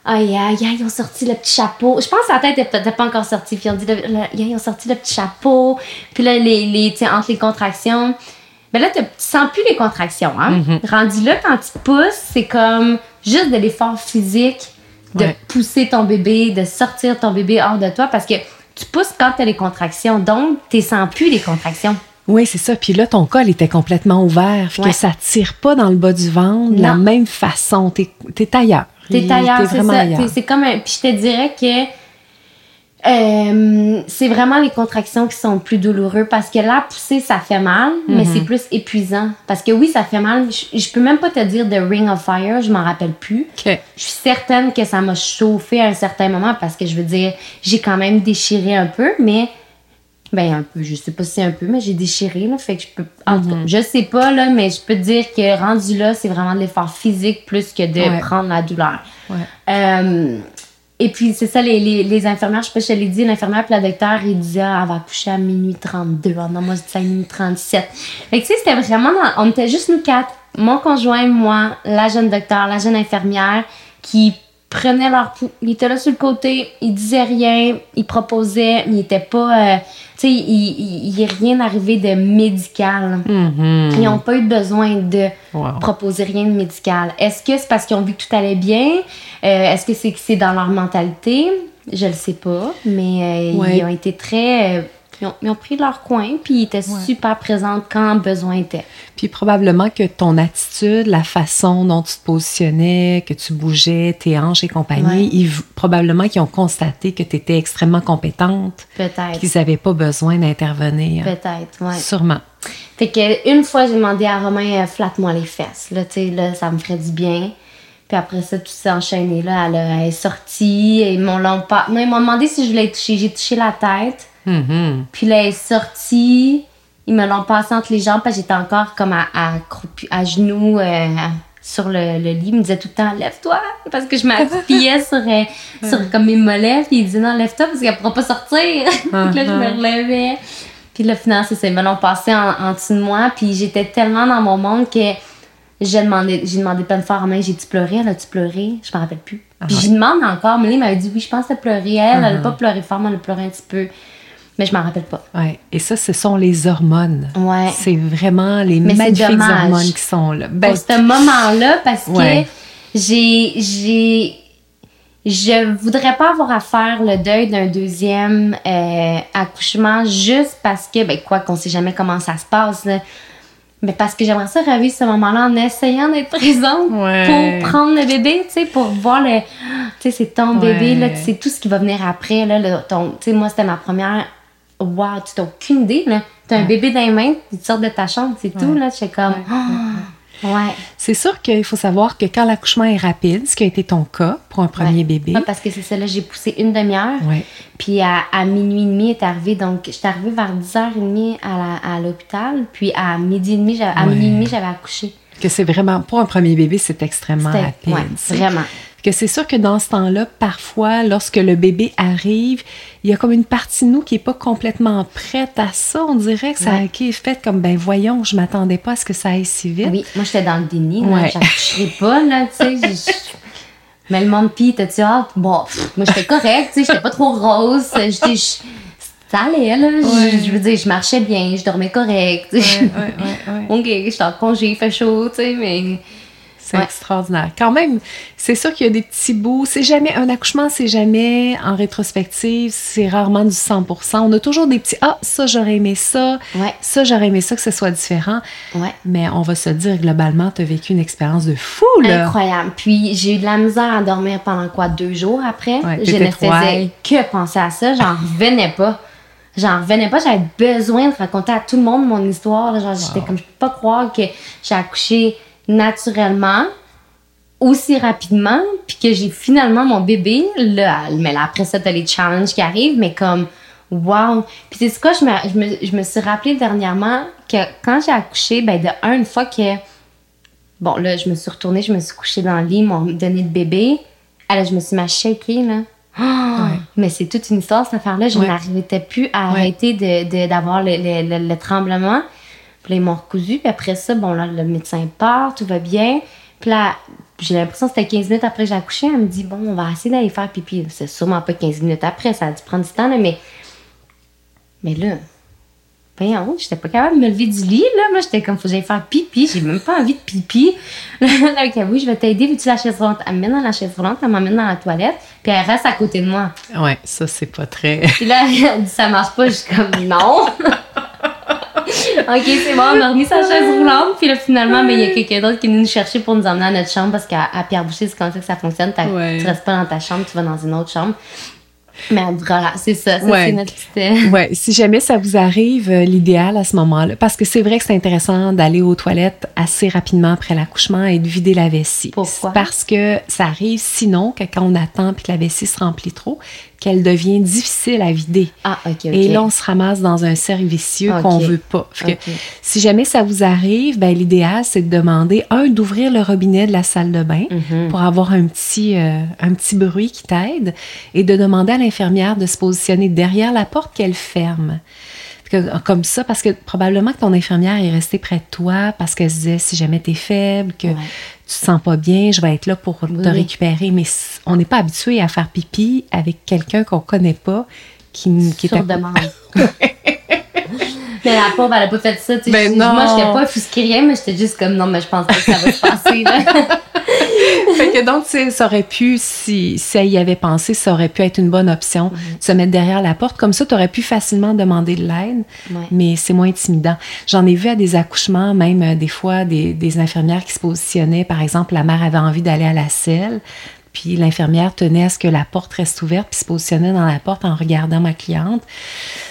aïe, aïe, aïe, ils ont sorti le petit chapeau. Je pense que la tête n'était pas encore sortie. Puis on dit, ils ont sorti le petit chapeau. Puis là, les, les, entre les contractions. Mais là, tu sens plus les contractions, hein. Mm-hmm. Rendu là, quand tu pousses, c'est comme juste de l'effort physique de pousser ton bébé, de sortir ton bébé hors de toi parce que tu pousses quand tu as les contractions. Donc, tu sens plus les contractions. Oui, c'est ça. Puis là, ton col était complètement ouvert. Fait que ça tire pas dans le bas du ventre de la même façon. Tu es, ailleurs. Tu es ailleurs, c'est ça. C'est comme un... Puis je te dirais que euh, c'est vraiment les contractions qui sont plus douloureuses parce que la poussée, ça fait mal, mais c'est mhm. plus épuisant. Parce que oui, ça fait mal. Je, peux même pas te dire de Ring of Fire, je m'en rappelle plus. Je suis certaine que ça m'a chauffé à un certain moment parce que je veux dire, j'ai quand même déchiré un peu, mais. Ben, un peu, je sais pas si c'est un peu, mais j'ai déchiré, là. Fait que je peux. En tout cas, mhm. je sais pas, là, mais je peux te dire que rendu là, c'est vraiment de l'effort physique plus que de prendre la douleur. Ouais. Euh, et puis, c'est ça, les, les, les, infirmières, je sais pas je l'ai dit, l'infirmière puis la docteur, ils disaient, ah, elle va accoucher à minuit 32. Ah, non, moi, je disais à minuit 37. Fait que, tu sais, c'était vraiment, on était juste nous quatre, mon conjoint, moi, la jeune docteur, la jeune infirmière, qui prenaient leur pouls. Ils étaient là sur le côté, ils disaient rien, ils proposaient, mais ils étaient pas. Euh, tu sais, il n'y rien arrivé de médical. Mm-hmm. Ils n'ont pas eu besoin de proposer rien de médical. Est-ce que c'est parce qu'ils ont vu que tout allait bien? Euh, est-ce que c'est que c'est dans leur mentalité? Je le sais pas, mais euh, ils ont été très ils ont, pris leur coin, puis ils étaient super présents quand besoin était. Puis probablement que ton attitude, la façon dont tu te positionnais, que tu bougeais, tes hanches et compagnie, probablement qu'ils ont constaté que tu étais extrêmement compétente. Peut-être. Qu'ils n'avaient pas besoin d'intervenir. Peut-être, oui. Sûrement. Fait que une fois, j'ai demandé à Romain, euh, flatte-moi les fesses. Là, tu sais, là, ça me ferait du bien. Puis après ça, tout s'est enchaîné. Là, elle, est sortie. Et ils m'ont pas. Non, ils m'ont demandé si je voulais toucher. J'ai touché la tête. Mm-hmm. Puis là, elle est sortie. Ils me l'ont passé entre les jambes parce que j'étais encore comme à, à, genoux euh, sur le, lit. Ils me disait tout le temps, lève-toi. Parce que je m'appuyais [laughs] sur, euh, sur comme mes mollets. Puis ils disaient, non, lève-toi parce qu'elle pourra pas sortir. [laughs] puis là, je me uh-huh. relevais. Puis là, finalement, c'est ça. Ils me l'ont passé en, en, dessous de moi. Puis j'étais tellement dans mon monde que j'ai demandé, j'ai demandé plein de fois à main, j'ai-tu pleuré? Elle a-tu pleuré? Je me rappelle plus. Puis uh-huh. j'y demande encore. Mais là, il m'avait dit, oui, je pense qu'elle a pleuré. Elle, elle a uh-huh. pas pleuré fort, mais elle a pleuré un petit peu mais je m'en rappelle pas. Ouais. Et ça, ce sont les hormones. Ouais. C'est vraiment les magnifiques hormones qui sont là. Ben, Pour ce moment-là, parce que j'ai, j'ai, je voudrais pas avoir à faire le deuil d'un deuxième euh, accouchement juste parce que, ben quoi, qu'on sait jamais comment ça se passe. Mais parce que j'aimerais ça revivre ce moment-là en essayant d'être présente pour prendre le bébé, tu sais, pour voir le. Tu sais, c'est ton bébé, là, tu sais, tout ce qui va venir après, là. Le, tu sais, moi, c'était ma première wow, tu n'as aucune idée, là. Tu as un bébé dans les mains, tu sors de ta chambre, c'est tout, là. Je comme, ouais. C'est sûr qu'il faut savoir que quand l'accouchement est rapide, ce qui a été ton cas pour un premier bébé. parce que c'est ça, là, j'ai poussé une demi-heure. Puis à, minuit et demi est arrivé. Donc, j'étais arrivée vers 10h30 à l'hôpital. Puis à midi et demi, à minuit et demi, j'avais accouché. Que c'est vraiment, pour un premier bébé, c'est extrêmement rapide. vraiment que c'est sûr que dans ce temps-là, parfois, lorsque le bébé arrive, il y a comme une partie de nous qui est pas complètement prête à ça. On dirait que ça a été fait comme, ben voyons, je m'attendais pas à ce que ça aille si vite. Oui, moi, j'étais dans le déni. Ouais. J'en pas, là, tu sais. Mais le monde, pis t'as dit, ah, bon, moi, j'étais correcte, tu sais, j'étais pas trop rose. J'étais [laughs] ça allait, là. Je, veux dire, je marchais bien, je dormais correct. Ouais, ouais, ouais, [laughs] ok, j'étais en congé, il fait chaud, tu sais, mais C'est extraordinaire. Quand même, c'est sûr qu'il y a des petits bouts. C'est jamais un accouchement, c'est jamais en rétrospective, c'est rarement du 100%. On a toujours des petits ah ça j'aurais aimé ça, ça j'aurais aimé ça que ce soit différent. Mais on va se dire globalement, tu as vécu une expérience de fou là. Incroyable. Puis j'ai eu de la misère à dormir pendant quoi deux jours après? je ne faisais que penser à ça. J'en revenais pas. J'en revenais pas, j'avais besoin de raconter à tout le monde mon histoire. Genre, j'étais comme, je peux pas croire que j'ai accouché naturellement, aussi rapidement, puis que j'ai finalement mon bébé. Là, mais là, après ça, t'as les challenges qui arrivent, mais comme, wow! Puis c'est ce que je me, je, me, je me suis rappelé dernièrement que quand j'ai accouché, ben, de un, une fois que, bon, là, je me suis retournée, je me suis couchée dans le lit, ils m'ont donné le bébé. Alors, je me suis m'a là. Mais c'est toute une histoire, cette affaire-là. Je n'arrivais plus à arrêter d'avoir de, le, le, tremblement. Puis là, ils m'ont recousu. Puis après ça, bon, là, le médecin part, tout va bien. Puis là, j'ai l'impression que c'était 15 minutes après que j'ai accouché. Elle me dit, bon, on va essayer d'aller faire pipi. C'est sûrement pas 15 minutes après, ça a dû prendre du temps, là, mais. Mais là, ben, j'étais pas capable de me lever du lit, là. Moi, j'étais comme, faut que j'aille faire pipi. J'ai même pas envie de pipi. [laughs] ok, oui, je vais t'aider. Veux-tu la chaise roulante? Elle me met dans la chaise roulante, elle m'emmène dans la toilette, puis elle reste à côté de moi. Ouais, ça, c'est pas très. puis là, elle dit, ça marche pas. Je suis comme, non. [laughs] ok, c'est bon, on a remis sa chaise roulante. Puis là, finalement, mais il y a quelqu'un d'autre qui est venu nous chercher pour nous emmener à notre chambre parce qu'à Pierre Boucher, c'est comme ça que ça fonctionne. Tu restes pas dans ta chambre, tu vas dans une autre chambre. Mais voilà, c'est ça, c'est notre petite... [laughs] ouais, si jamais ça vous arrive, euh, l'idéal à ce moment-là, parce que c'est vrai que c'est intéressant d'aller aux toilettes assez rapidement après l'accouchement et de vider la vessie. Pourquoi? Parce que ça arrive sinon que quand on attend puis que la vessie se remplit trop, qu'elle devient difficile à vider. Ah, Et là, on se ramasse dans un cercle vicieux qu'on veut pas. si jamais ça vous arrive, ben, l'idéal, c'est de demander, un, d'ouvrir le robinet de la salle de bain mhm. pour avoir un petit, euh, un petit bruit qui t'aide et de demander à l'infirmière de se positionner derrière la porte qu'elle ferme comme ça, parce que probablement que ton infirmière est restée près de toi parce qu'elle se disait si jamais tu es faible, que tu te sens pas bien, je vais être là pour te récupérer. Mais on n'est pas habitué à faire pipi avec quelqu'un qu'on connaît pas qui, qui Sur demande. [laughs] mais la pauvre, elle a pas fait ça. Ben moi, je n'étais pas offusquée rien, mais j'étais juste comme non, mais je pense pas que ça va se passer. [laughs] [laughs] fait que donc, ça aurait pu, si, si elle y avait pensé, ça aurait pu être une bonne option mhm. de se mettre derrière la porte. Comme ça, tu aurais pu facilement demander de l'aide, mais c'est moins intimidant. J'en ai vu à des accouchements, même euh, des fois, des, des infirmières qui se positionnaient. Par exemple, la mère avait envie d'aller à la selle puis l'infirmière tenait à ce que la porte reste ouverte, puis se positionnait dans la porte en regardant ma cliente.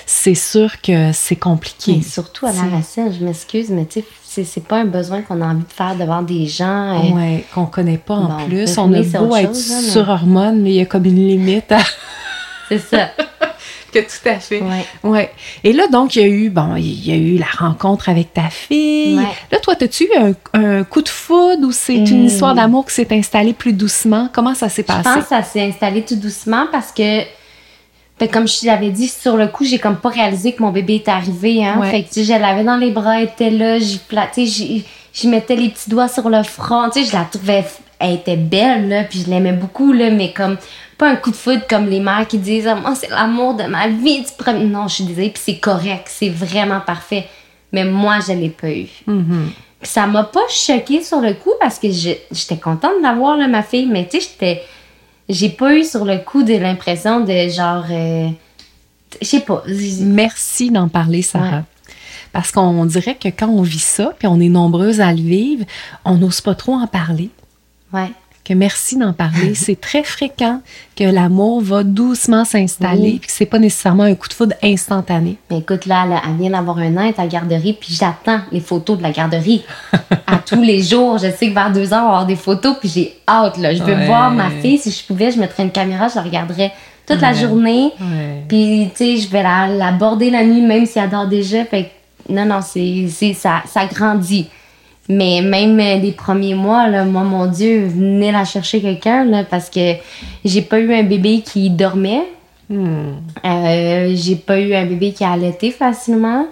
C'est sûr que c'est compliqué. surtout à la selle, je m'excuse, mais tu sais, c'est pas un besoin qu'on a envie de faire devant des gens. Euh, oui, qu'on connaît pas en plus. On a beau être sur hormones, mais il y a comme une limite [laughs] C'est ça. [laughs] que tout à fait. Ouais. ouais. Et là, donc, il y a eu, bon, il y a eu la rencontre avec ta fille. Là, toi, as-tu eu un, coup de foudre ou c'est une hmm. histoire d'amour qui s'est installée plus doucement? Comment ça s'est passé? Je pense que ça s'est installé tout doucement parce que, ben, comme je l'avais dit, sur le coup, j'ai comme pas réalisé que mon bébé était arrivé. Hein? Fait que, je l'avais dans les bras, elle était là, j'y j'y mettais les petits doigts sur le front. Tu sais, je la trouvais, elle était belle, là, puis je l'aimais beaucoup, là, mais comme pas un coup de foudre comme les mères qui disent oh, c'est l'amour de ma vie non je suis désolée puis c'est correct c'est vraiment parfait mais moi je l'ai pas eu mm-hmm. ça m'a pas choqué sur le coup parce que j'étais contente d'avoir ma fille mais tu sais j'étais j'ai pas eu sur le coup de l'impression de genre euh, je sais pas merci d'en parler Sarah. Parce qu'on dirait que quand on vit ça, puis on est nombreuses à le vivre, on n'ose pas trop en parler. Ouais que merci d'en parler. [laughs] c'est très fréquent que l'amour va doucement s'installer, puis que c'est pas nécessairement un coup de foudre instantané. Mais écoute, là, elle vient d'avoir un an, elle est à la garderie, puis j'attends les photos de la garderie. [laughs] à tous les jours, je sais que vers deux heures, on va avoir des photos, puis j'ai hâte, là. Je veux voir ma fille. Si je pouvais, je mettrais une caméra, je la regarderais toute la journée. Puis, tu sais, je vais l'aborder la, nuit, même si elle dort déjà. Fait non, non, c'est ça, ça grandit. Mais même euh, les premiers mois, là, moi, mon Dieu, venez la chercher quelqu'un, là, parce que j'ai pas eu un bébé qui dormait. Hmm. Euh, j'ai pas eu un bébé qui a allaité facilement.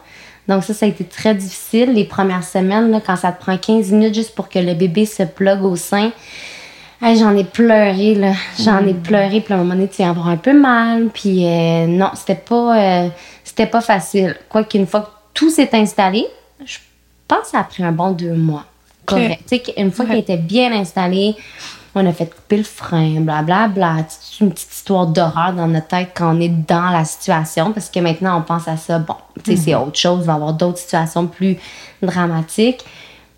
Donc ça, ça a été très difficile. Les premières semaines, là, quand ça te prend 15 minutes juste pour que le bébé se plug au sein, j'en ai pleuré, là. J'en ai hmm. pleuré, puis à un moment donné, tu avoir un peu mal. Puis euh, non, c'était pas, c'était pas facile. Quoi qu'une fois que tout s'est installé, je pense que ça a pris un bon deux mois. correct. Une fois qu'elle était bien installée, on a fait couper le frein, blablabla. Bla, bla. C'est une petite histoire d'horreur dans notre tête quand on est dans la situation parce que maintenant on pense à ça, bon, tu sais, c'est mhm. autre chose, il va y avoir d'autres situations plus dramatiques.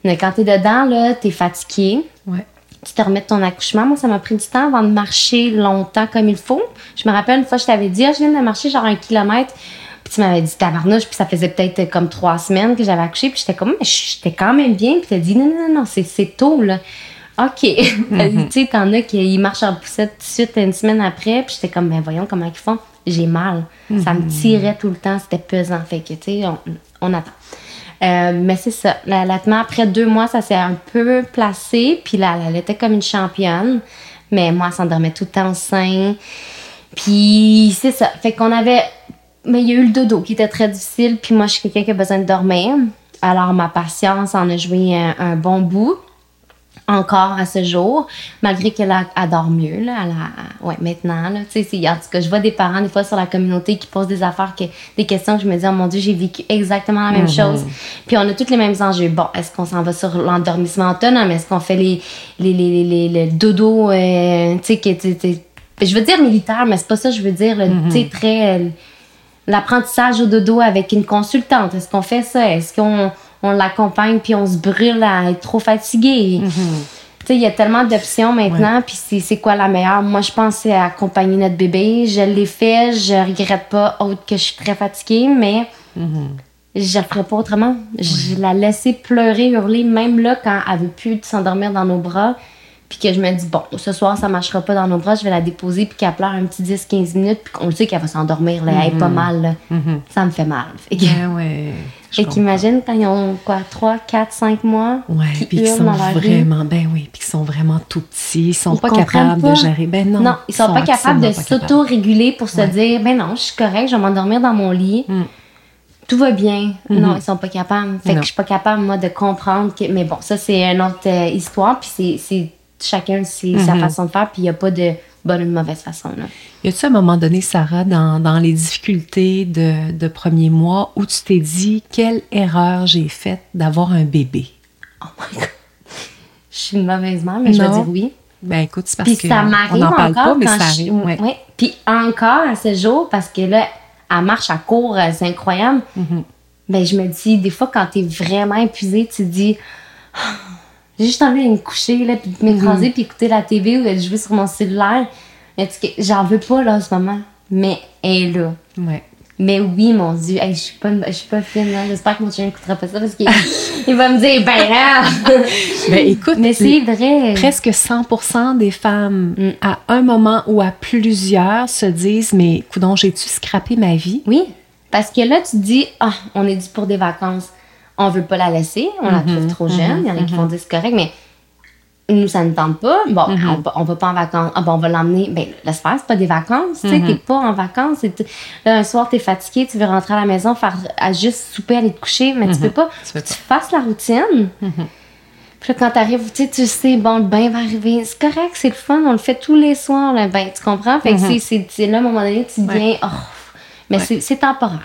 Mais quand t'es dedans, là, t'es fatigué. Ouais. Tu te remets de ton accouchement. Moi, ça m'a pris du temps avant de marcher longtemps comme il faut. Je me rappelle une fois, je t'avais dit, ah, je viens de marcher genre un kilomètre. Puis tu m'avais dit tabarnouche, puis ça faisait peut-être comme trois semaines que j'avais accouché. Puis j'étais comme, mais j'étais quand même bien. Puis t'as dit, non, non, non, c'est tôt, là. OK. [laughs] Mhm. tu sais, t'en as qui marchent en poussette tout de suite une semaine après. Puis j'étais comme, ben voyons comment ils font. J'ai mal. Ça me mhm. tirait tout le temps. C'était pesant. Fait que, tu sais, on, attend. Euh, mais c'est ça. L'allaitement, après deux mois, ça s'est un peu placé. Puis là, elle était comme une championne. Mais moi, elle s'endormait tout le temps au sein. Puis c'est ça. Fait qu'on avait. Mais il y a eu le dodo qui était très difficile. Puis moi, je suis quelqu'un qui a besoin de dormir. Alors, ma patience en a joué un bon bout encore à ce jour, malgré qu'elle adore mieux, là, elle ouais, maintenant, là, tu sais, en tout cas, je vois des parents, des fois, sur la communauté qui posent des affaires, que, des questions que je me dis, oh mon Dieu, j'ai vécu exactement la même mm-hmm. chose. Puis on a tous les mêmes enjeux. Bon, est-ce qu'on s'en va sur l'endormissement autonome? Est-ce qu'on fait les, les, les, les, les dodo, euh, tu sais, je veux dire militaire, mais c'est pas ça je veux dire, tu sais, très... L'apprentissage au dodo avec une consultante, est-ce qu'on fait ça? Est-ce qu'on on l'accompagne puis on se brûle à être trop fatigué? Mhm. Tu sais, il y a tellement d'options maintenant, puis c'est quoi la meilleure? Moi, je pense c'est accompagner notre bébé. Je l'ai fait, je regrette pas, autre que je suis très fatiguée, mais mhm. je le ferai pas autrement. Je la laissé pleurer, hurler, même là, quand elle veut plus s'endormir dans nos bras puis que je me dis, bon, ce soir, ça marchera pas dans nos bras, je vais la déposer, puis qu'elle pleure un petit 10-15 minutes, puis qu'on sait qu'elle va s'endormir, là, elle est pas mhm. mal, mhm. ça me fait mal. Fait ben ouais, qu'imagine quand ils ont, quoi, 3, 4, 5 mois, ouais, puis qu'ils sont vraiment, ben oui, puis qu'ils sont vraiment tout petits, ils sont pas capables de gérer, ben non. Non, ils sont, sont pas capables de s'auto-réguler pour se dire, ben non, je suis correct, je vais m'endormir dans mon lit. Mm. tout va bien. Mm-hmm. Non, ils sont pas capables. Fait que je suis pas capable, moi, de comprendre que. Mais bon, ça, c'est une autre euh, histoire. Puis c'est chacun c'est sa mhm. façon de faire, puis il n'y a pas de bonne ou de mauvaise façon. Là. Y a-tu un moment donné, Sarah, dans, dans les difficultés de, de premier mois, où tu t'es dit quelle erreur j'ai faite d'avoir un bébé? Oh my God! Je suis une mauvaise mère, mais je vais dire oui. Ben écoute, c'est parce que ça on n'en parle pas, mais ça arrive. Oui. Puis encore à ce jour, parce que là, elle marche à court, euh, c'est incroyable. Mm Ben je me dis, des fois, quand tu es vraiment épuisée, tu te dis j'ai juste envie de me coucher, là, puis de m'écraser, mhm. puis écouter la TV ou de jouer sur mon cellulaire. J'en veux pas, là, en ce moment? Mais elle est là. Ouais. Mais oui, mon Dieu, je suis pas, je suis pas fine. Hein. J'espère que mon chien n'écoutera pas ça parce qu'il [laughs] il va me dire, ben là! [laughs] ben écoute, mais c'est vrai. Presque 100% des femmes, mm. à un moment ou à plusieurs, se disent, mais coudon, j'ai-tu scrappé ma vie? Oui, parce que là, tu te dis, ah, on est dû pour des vacances on veut pas la laisser, on la trouve mhm, trop jeune. Il y en a qui vont dire c'est correct, mais nous, ça ne tente pas. Bon, mhm. on, va pas en vacances. Ah, bon, on va l'emmener. Ben, laisse faire, c'est pas des vacances. Tu sais, t'es pas en vacances. Là, un soir, t'es fatigué, tu veux rentrer à la maison, faire à juste souper, aller te coucher, mais tu peux pas. Tu, fasses la routine. Puis là, quand t'arrives, tu sais, tu sais, bon, le bain va arriver. C'est correct, c'est le fun, on le fait tous les soirs, le bain. Tu comprends? Fait que c'est là, à un moment donné, tu deviens, oh, mais c'est temporaire.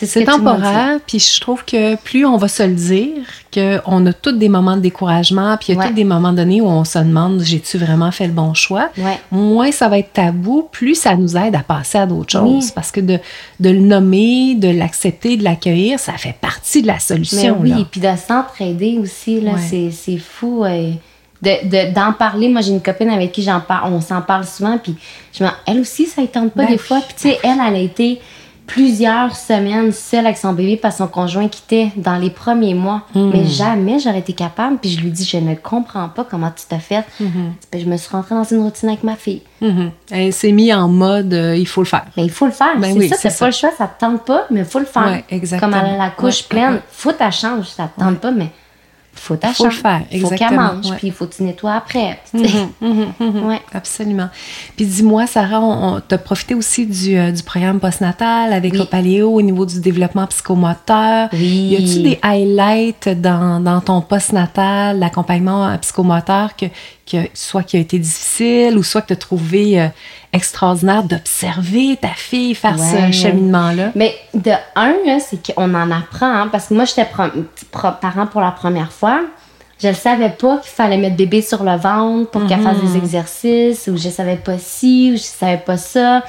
C'est temporaire, puis je trouve que plus on va se le dire, qu'on a tous des moments de découragement, puis il y a tous des moments donnés où on se demande j'ai-tu vraiment fait le bon choix, moins ça va être tabou, plus ça nous aide à passer à d'autres choses. Parce que de, de, le nommer, de l'accepter, de l'accueillir, ça fait partie de la solution. Mais oui, et puis de s'entraider aussi, là, c'est fou. Euh, d'en parler. Moi, j'ai une copine avec qui j'en parle, on s'en parle souvent, puis je elle aussi, ça ne tente pas ben des fois. Puis, tu sais, elle, elle a été plusieurs semaines seule avec son bébé parce que son conjoint quittait dans les premiers mois. Hmm. Mais jamais j'aurais été capable. Puis je lui dis, je ne comprends pas comment tu t'as fait. Hmm. je me suis rentrée dans une routine avec ma fille. Hmm. Elle s'est mise en mode, euh, il faut le faire. Mais il faut le faire. Ben c'est ça, c'est pas le choix, ça te tente pas, mais il faut le faire. exactement. Comme elle a la couche pleine, faut ta change, ça te tente pas, mais faut Il faut le faire, exactement. Faut qu'elle mange, puis il faut que tu nettoies après. [laughs] Mhm, mhm, mhm, ouais. Absolument. Puis dis-moi, Sarah, on, t'a profité aussi du, euh, du programme postnatal avec le Paléo au niveau du développement psychomoteur. Oui. Y a-tu des highlights dans, dans ton postnatal, l'accompagnement psychomoteur, que, que soit qui a été difficile ou soit que tu as trouvé euh, extraordinaire d'observer ta fille faire ce cheminement-là? Mais de un, c'est qu'on en apprend, hein, parce que moi, j'étais parent pour la première fois. je ne savais pas qu'il fallait mettre bébé sur le ventre pour qu'elle fasse des mhm. exercices, ou je savais pas ci, ou je savais pas ça.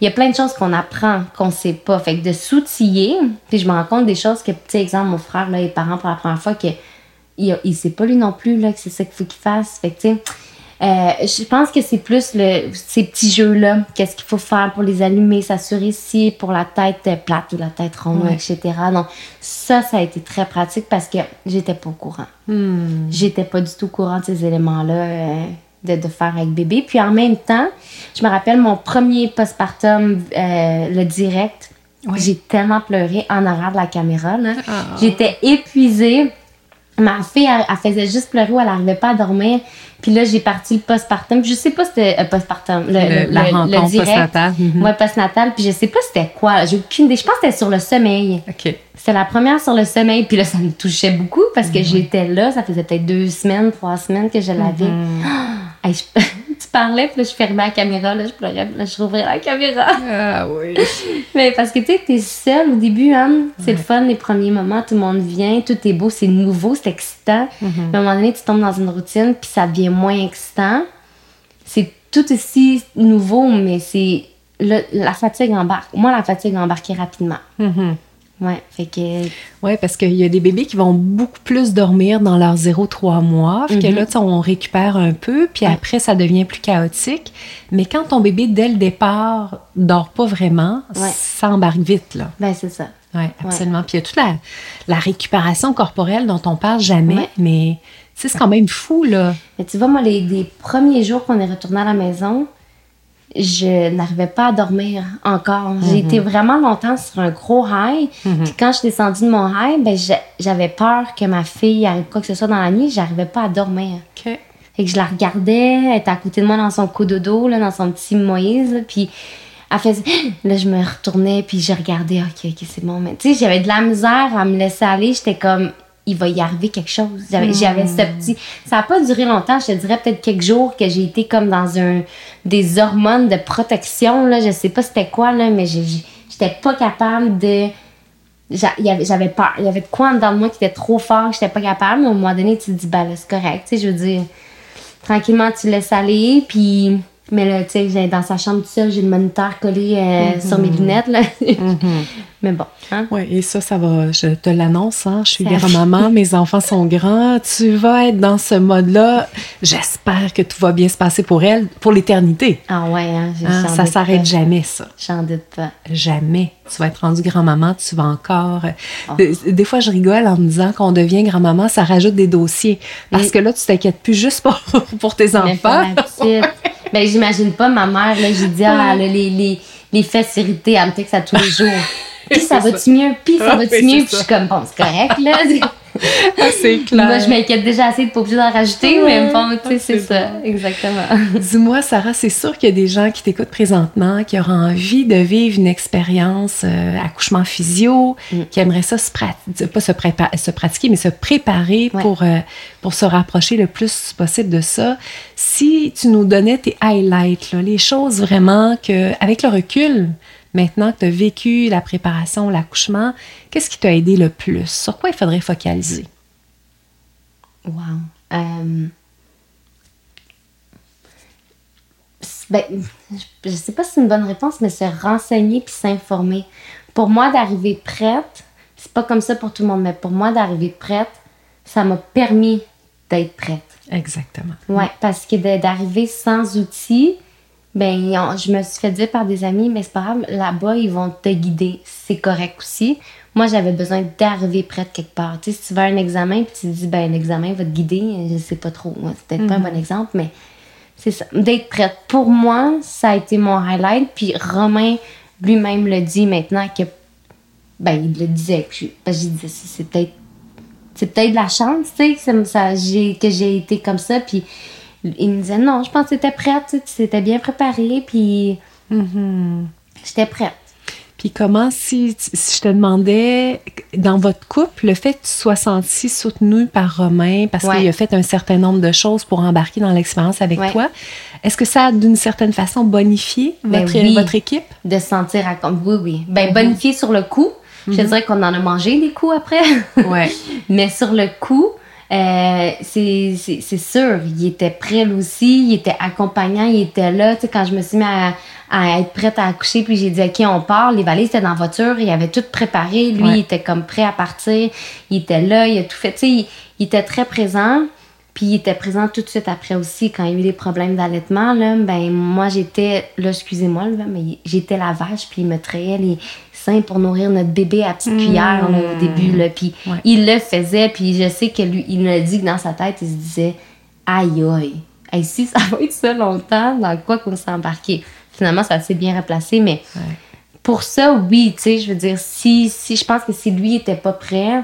Il y a plein de choses qu'on apprend, qu'on sait pas. Fait que de s'outiller, puis je me rends compte des choses que, tu exemple, mon frère, là, est parent pour la première fois, que il, il sait pas lui non plus là, que c'est ça qu'il faut qu'il fasse. Fait que, tu sais, euh, je pense que c'est plus le, ces petits jeux-là. Qu'est-ce qu'il faut faire pour les allumer, s'assurer si pour la tête plate ou la tête ronde, etc. Donc, ça, ça a été très pratique parce que j'étais pas au courant. Hmm. J'étais pas du tout au courant de ces éléments-là euh, de, de, faire avec bébé. Puis en même temps, je me rappelle mon premier postpartum, euh, le direct. J'ai tellement pleuré en arrière de la caméra. Ah. J'étais épuisée. Ma fille, elle, faisait juste pleurer elle n'arrivait pas à dormir. Puis là, j'ai parti le postpartum. Je sais pas si c'était euh, postpartum. Le, le, la rencontre postnatale. Mm -hmm. postnatal. Puis je sais pas c'était quoi. J'ai aucune idée. Je pense que c'était sur le sommeil. OK. C'était la première sur le sommeil. Puis là, ça me touchait beaucoup parce que mhm. j'étais là. Ça faisait peut-être deux semaines, trois semaines que je l'avais. Mm [laughs] tu parlais, puis là, je fermais la caméra, là, je pleurais, puis là, je rouvrais la caméra. Ah oui. [laughs] Mais parce que, tu sais, t'es seule au début, hein. C'est le fun, les premiers moments, tout le monde vient, tout est beau, c'est nouveau, c'est excitant. Mhm. à un moment donné, tu tombes dans une routine, puis ça devient moins excitant. C'est tout aussi nouveau, mais c'est... La fatigue embarque. Moi, la fatigue embarqué rapidement. Mhm. Ouais, fait que. Ouais, parce qu'il y a des bébés qui vont beaucoup plus dormir dans leurs 0-3 mois. Fait que mhm. là, on récupère un peu, puis après, ça devient plus chaotique. Mais quand ton bébé, dès le départ, dort pas vraiment, ça embarque vite, là. Ben, c'est ça. Oui, absolument. Puis il y a toute la, la, récupération corporelle dont on parle jamais, mais c'est quand même fou, là. Mais tu vois, moi, les, les premiers jours qu'on est retourné à la maison, je n'arrivais pas à dormir encore. J'ai été mhm. vraiment longtemps sur un gros high. Mhm. Puis quand je suis descendue de mon high, ben j'avais peur que ma fille arrive quoi que ce soit dans la nuit. J'arrivais pas à dormir. OK. Fait que je la regardais, elle était à côté de moi dans son coup dodo, là, dans son petit Moïse. puis elle faisait... [gasps] Là, je me retournais, puis je regardais. OK, OK, c'est bon. Mais tu sais, j'avais de la misère à me laisser aller. J'étais comme il va y arriver quelque chose. J'avais, hmm. j'avais ce petit. Ça n'a pas duré longtemps, je te dirais peut-être quelques jours que j'ai été comme dans un des hormones de protection. Là. Je sais pas c'était quoi, là, mais j'étais pas capable de. J'avais peur. Il y avait de quoi dans moi qui était trop fort, que j'étais pas capable. Mais au moment donné, tu te dis, bah là, c'est correct. Tu sais, je veux dire, tranquillement, tu laisses aller, puis mais là, tu sais, dans sa chambre tout seul, j'ai le moniteur collé euh, sur mes lunettes. Là. Mhm. [laughs] Mais bon. Hein? Oui, et ça, ça va, je te l'annonce, hein, je suis grand-maman, [laughs] mes enfants sont grands. Tu vas être dans ce mode-là. J'espère que tout va bien se passer pour elle, pour l'éternité. Ah ouais, hein, hein Ça s'arrête jamais, ça. J'en doute pas. Jamais. Tu vas être rendue grand-maman, tu vas encore. Oh. Des, fois, je rigole en me disant qu'on devient grand-maman, ça rajoute des dossiers. Parce que là, tu t'inquiètes plus juste pour, [laughs] pour tes enfants. Ben, j'imagine pas ma mère, là, j'ai dit, ah, les, les, les fesses irritées, elle me texte à tous les [laughs] jours. Puis ça va-tu mieux? Puis ça va-tu mieux? Puis je suis comme, bon, c'est correct, là. [laughs] Ah, c'est clair. Moi, je m'inquiète déjà assez de pas obligée d'en rajouter, mais bon, tu sais, c'est ça, exactement. Dis-moi, Sarah, c'est sûr qu'il y a des gens qui t'écoutent présentement, qui auraient envie de vivre une expérience euh, accouchement physio, mm. qui aimeraient ça se pratiquer, pas se, se, pratiquer, mais se préparer pour, euh, pour se rapprocher le plus possible de ça. Si tu nous donnais tes highlights, là, les choses vraiment que, avec le recul, Maintenant que tu as vécu la préparation, l'accouchement, qu'est-ce qui t'a aidé le plus? Sur quoi il faudrait focaliser? Wow. Euh, ben, je ne sais pas si c'est une bonne réponse, mais se renseigner puis s'informer. Pour moi, d'arriver prête, c'est pas comme ça pour tout le monde, mais pour moi, d'arriver prête, ça m'a permis d'être prête. Exactement. Ouais, parce que d'arriver sans outils, ben je me suis fait dire par des amis, mais c'est pas grave, là-bas, ils vont te guider. C'est correct aussi. Moi, j'avais besoin d'arriver prête quelque part. Tu sais, si tu vas à un examen puis tu te dis, ben l'examen va te guider, je sais pas trop. C'est peut-être pas un mhm. bon exemple, mais c'est ça. D'être prête. Pour moi, ça a été mon highlight. Puis Romain lui-même le dit maintenant que, ben, il le disait. Que je, disais, c'est peut-être c'est peut-être de la chance, tu sais, que j'ai été comme ça. Puis il me disait non, je pense que tu étais prête, tu étais bien préparée, puis mm-hmm. j'étais prête. Puis comment, si, si, je te demandais, dans votre couple, le fait que tu sois senti soutenu par Romain, parce qu'il a fait un certain nombre de choses pour embarquer dans l'expérience avec toi, est-ce que ça a d'une certaine façon bonifié ben votre, votre, équipe? De se sentir à Oui, oui. Ben, mm-hmm. bonifié sur le coup. Je mm-hmm. dirais qu'on en a mangé des coups après. Ouais. [laughs] Mais sur le coup, Euh, c'est sûr, il était prêt lui aussi, il était accompagnant, il était là. Tu sais, quand je me suis mis à, à être prête à accoucher, puis j'ai dit, OK, on part. Les valises étaient dans la voiture, il avait tout préparé. Lui, il était comme prêt à partir. Il était là, il a tout fait. Tu sais, il, il était très présent. Puis il était présent tout de suite après aussi quand il y a eu des problèmes d'allaitement. Là, ben moi j'étais, là excusez-moi, mais j'étais la vache puis il me trayait les pour nourrir notre bébé à petite cuillère là, au début. Là, puis il le faisait puis je sais que lui, il me dit que dans sa tête il se disait aïe aïe, hey, si ça va être ça longtemps, dans quoi qu'on s'est embarqué? Finalement ça s'est bien replacé, mais pour ça oui, tu sais, je veux dire si si je pense que si lui était pas prêt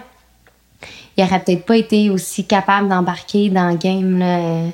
il aurait peut-être pas été aussi capable d'embarquer dans le game. Là.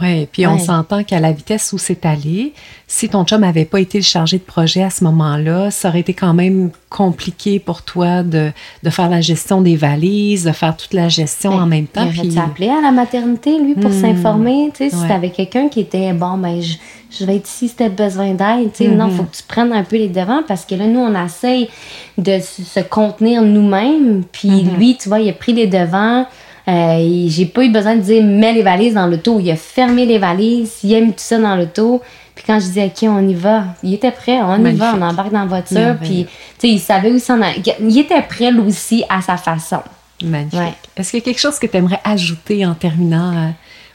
Oui, puis on s'entend qu'à la vitesse où c'est allé, si ton chum n'avait pas été chargé de projet à ce moment-là, ça aurait été quand même compliqué pour toi de, de, faire la gestion des valises, de faire toute la gestion en même temps. Il aurait appelé à la maternité, lui, pour hmm. s'informer? Tu sais, Si tu quelqu'un qui était, bon, ben, je, je vais être ici si tu as besoin d'aide. Tu sais, Non, il faut hmm. que tu prennes un peu les devants parce que là, nous, on essaye de se contenir nous-mêmes. Puis hmm. lui, tu vois, il a pris les devants. Euh, j'ai pas eu besoin de dire mets les valises dans l'auto. Il a fermé les valises, il a mis tout ça dans l'auto. Puis quand je disais OK, on y va, il était prêt, on y va, on embarque dans la voiture. Puis tu sais, il savait où s'en Il était prêt lui aussi à sa façon. Magnifique. Est-ce qu'il y a quelque chose que tu aimerais ajouter en terminant euh,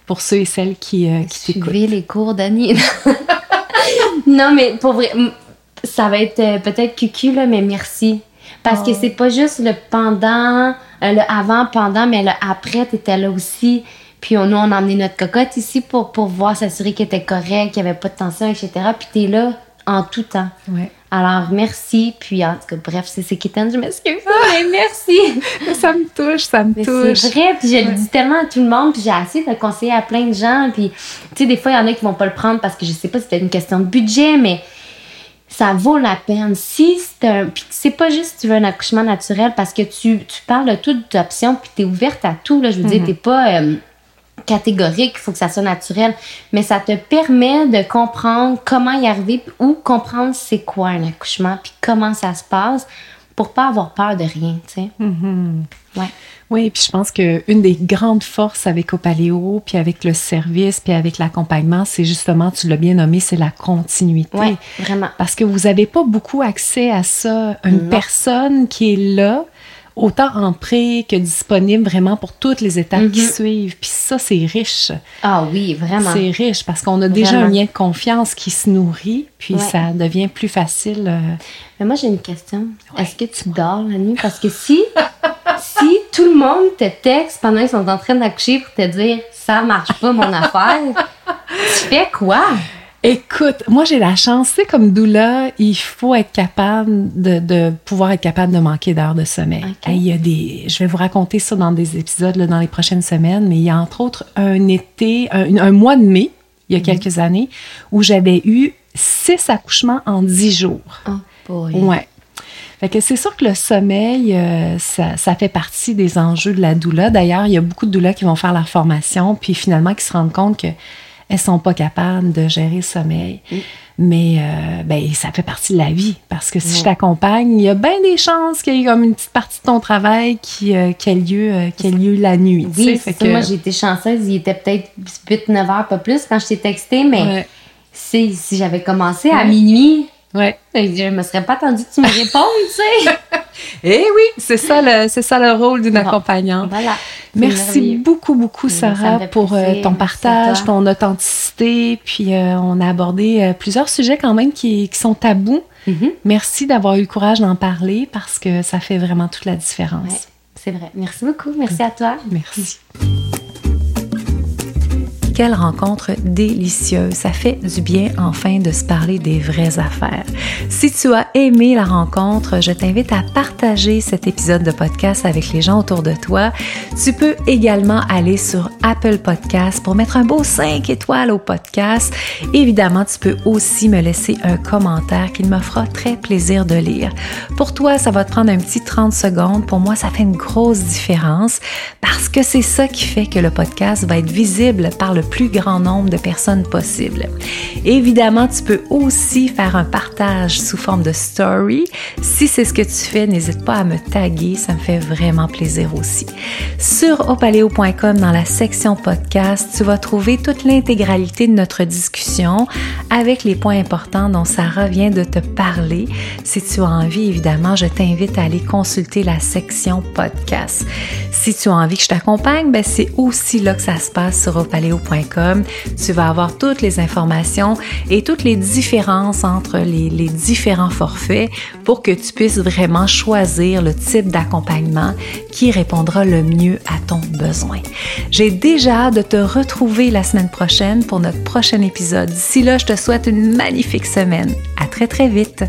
pour ceux et celles qui, euh, qui t'écoutent? les cours d'Annie. [laughs] non, mais pour vrai, ça va être euh, peut-être cucu, là, mais merci. Parce que oh. c'est pas juste le pendant le avant, pendant, mais le après, tu étais là aussi. Puis nous, on a emmené notre cocotte ici pour, pour voir, s'assurer qu'elle était correcte, qu'il n'y avait pas de tension, etc. Puis tu es là en tout temps. Ouais. Alors, merci. Puis, en tout cas, bref, c'est Kitten, je m'excuse. mais merci. [laughs] ça me touche, ça me touche. C'est vrai. Puis, je le dis tellement à tout le monde. Puis, j'ai essayé de le conseiller à plein de gens. Puis, tu sais, des fois, il y en a qui vont pas le prendre parce que je sais pas si c'est une question de budget, mais ça vaut la peine. Si c'est un. Puis c'est pas juste tu veux un accouchement naturel parce que tu, tu parles de toutes options puis tu es ouverte à tout. Là, je veux dire, mhm. tu pas euh, catégorique, il faut que ça soit naturel. Mais ça te permet de comprendre comment y arriver ou comprendre c'est quoi un accouchement puis comment ça se passe pour pas avoir peur de rien, tu sais. Mhm. Ouais. Oui, puis je pense qu'une des grandes forces avec Opaléo, puis avec le service, puis avec l'accompagnement, c'est justement, tu l'as bien nommé, c'est la continuité. Oui, vraiment. Parce que vous n'avez pas beaucoup accès à ça. Une personne qui est là, autant en prêt que disponible vraiment pour toutes les étapes qui mhm. suivent. Puis ça, c'est riche. Ah oui, vraiment. C'est riche parce qu'on a déjà un lien de confiance qui se nourrit, puis ça devient plus facile. Euh. Mais moi, j'ai une question. Est-ce que tu dors la nuit? Parce que si, [laughs] si tout le monde te texte pendant qu'ils sont en train d'accoucher pour te dire ça marche pas mon affaire, tu fais quoi? Écoute, moi j'ai la chance, c'est comme doula, il faut être capable de, pouvoir être capable de manquer d'heures de sommeil. il y a des, je vais vous raconter ça dans des épisodes dans les prochaines semaines, mais il y a entre autres un été, un, mois de mai, il y a mhm. quelques années, où j'avais eu six accouchements en dix jours. Oh boy. Ouais. Fait que c'est sûr que le sommeil, euh, ça, ça, fait partie des enjeux de la doula. D'ailleurs, il y a beaucoup de doulas qui vont faire la formation, puis finalement qui se rendent compte que elles sont pas capables de gérer le sommeil. Mm. Mais euh, ben, ça fait partie de la vie parce que si je t'accompagne, il y a bien des chances qu'il y ait comme une petite partie de ton travail qui, euh, qui, ait, lieu, euh, qui lieu la nuit. Oui, fait que... moi j'ai été chanceuse. Il était peut-être 8-9 heures, pas plus, quand je t'ai texté, mais si, si j'avais commencé à minuit, Ouais. Je me serais pas attendu que tu me répondes, tu sais. [laughs] Eh oui, c'est ça le, c'est ça le rôle d'une accompagnante. Voilà. Merci beaucoup, beaucoup, Sarah, pour euh, ton partage, ton authenticité. Puis euh, on a abordé euh, plusieurs sujets quand même qui, qui sont tabous. Mm-hmm. Merci d'avoir eu le courage d'en parler parce que ça fait vraiment toute la différence. c'est vrai. Merci beaucoup. Merci à toi. Merci. Quelle rencontre délicieuse. Ça fait du bien enfin de se parler des vraies affaires. Si tu as aimé la rencontre, je t'invite à partager cet épisode de podcast avec les gens autour de toi. Tu peux également aller sur Apple Podcast pour mettre un beau 5 étoiles au podcast. Évidemment, tu peux aussi me laisser un commentaire qu'il me fera très plaisir de lire. Pour toi, ça va te prendre un petit 30 secondes. Pour moi, ça fait une grosse différence parce que c'est ça qui fait que le podcast va être visible par le plus grand nombre de personnes possible. Évidemment, tu peux aussi faire un partage sous forme de story. Si c'est ce que tu fais, n'hésite pas à me taguer, ça me fait vraiment plaisir aussi. Sur opaleo.com, dans la section podcast, tu vas trouver toute l'intégralité de notre discussion avec les points importants dont Sarah vient de te parler. Si tu as envie, évidemment, je t'invite à aller consulter la section podcast. Si tu as envie que je t'accompagne, ben c'est aussi là que ça se passe sur opaleo.com. Tu vas avoir toutes les informations et toutes les différences entre les, les différents forfaits pour que tu puisses vraiment choisir le type d'accompagnement qui répondra le mieux à ton besoin. J'ai déjà hâte de te retrouver la semaine prochaine pour notre prochain épisode. D'ici là, je te souhaite une magnifique semaine. À très très vite.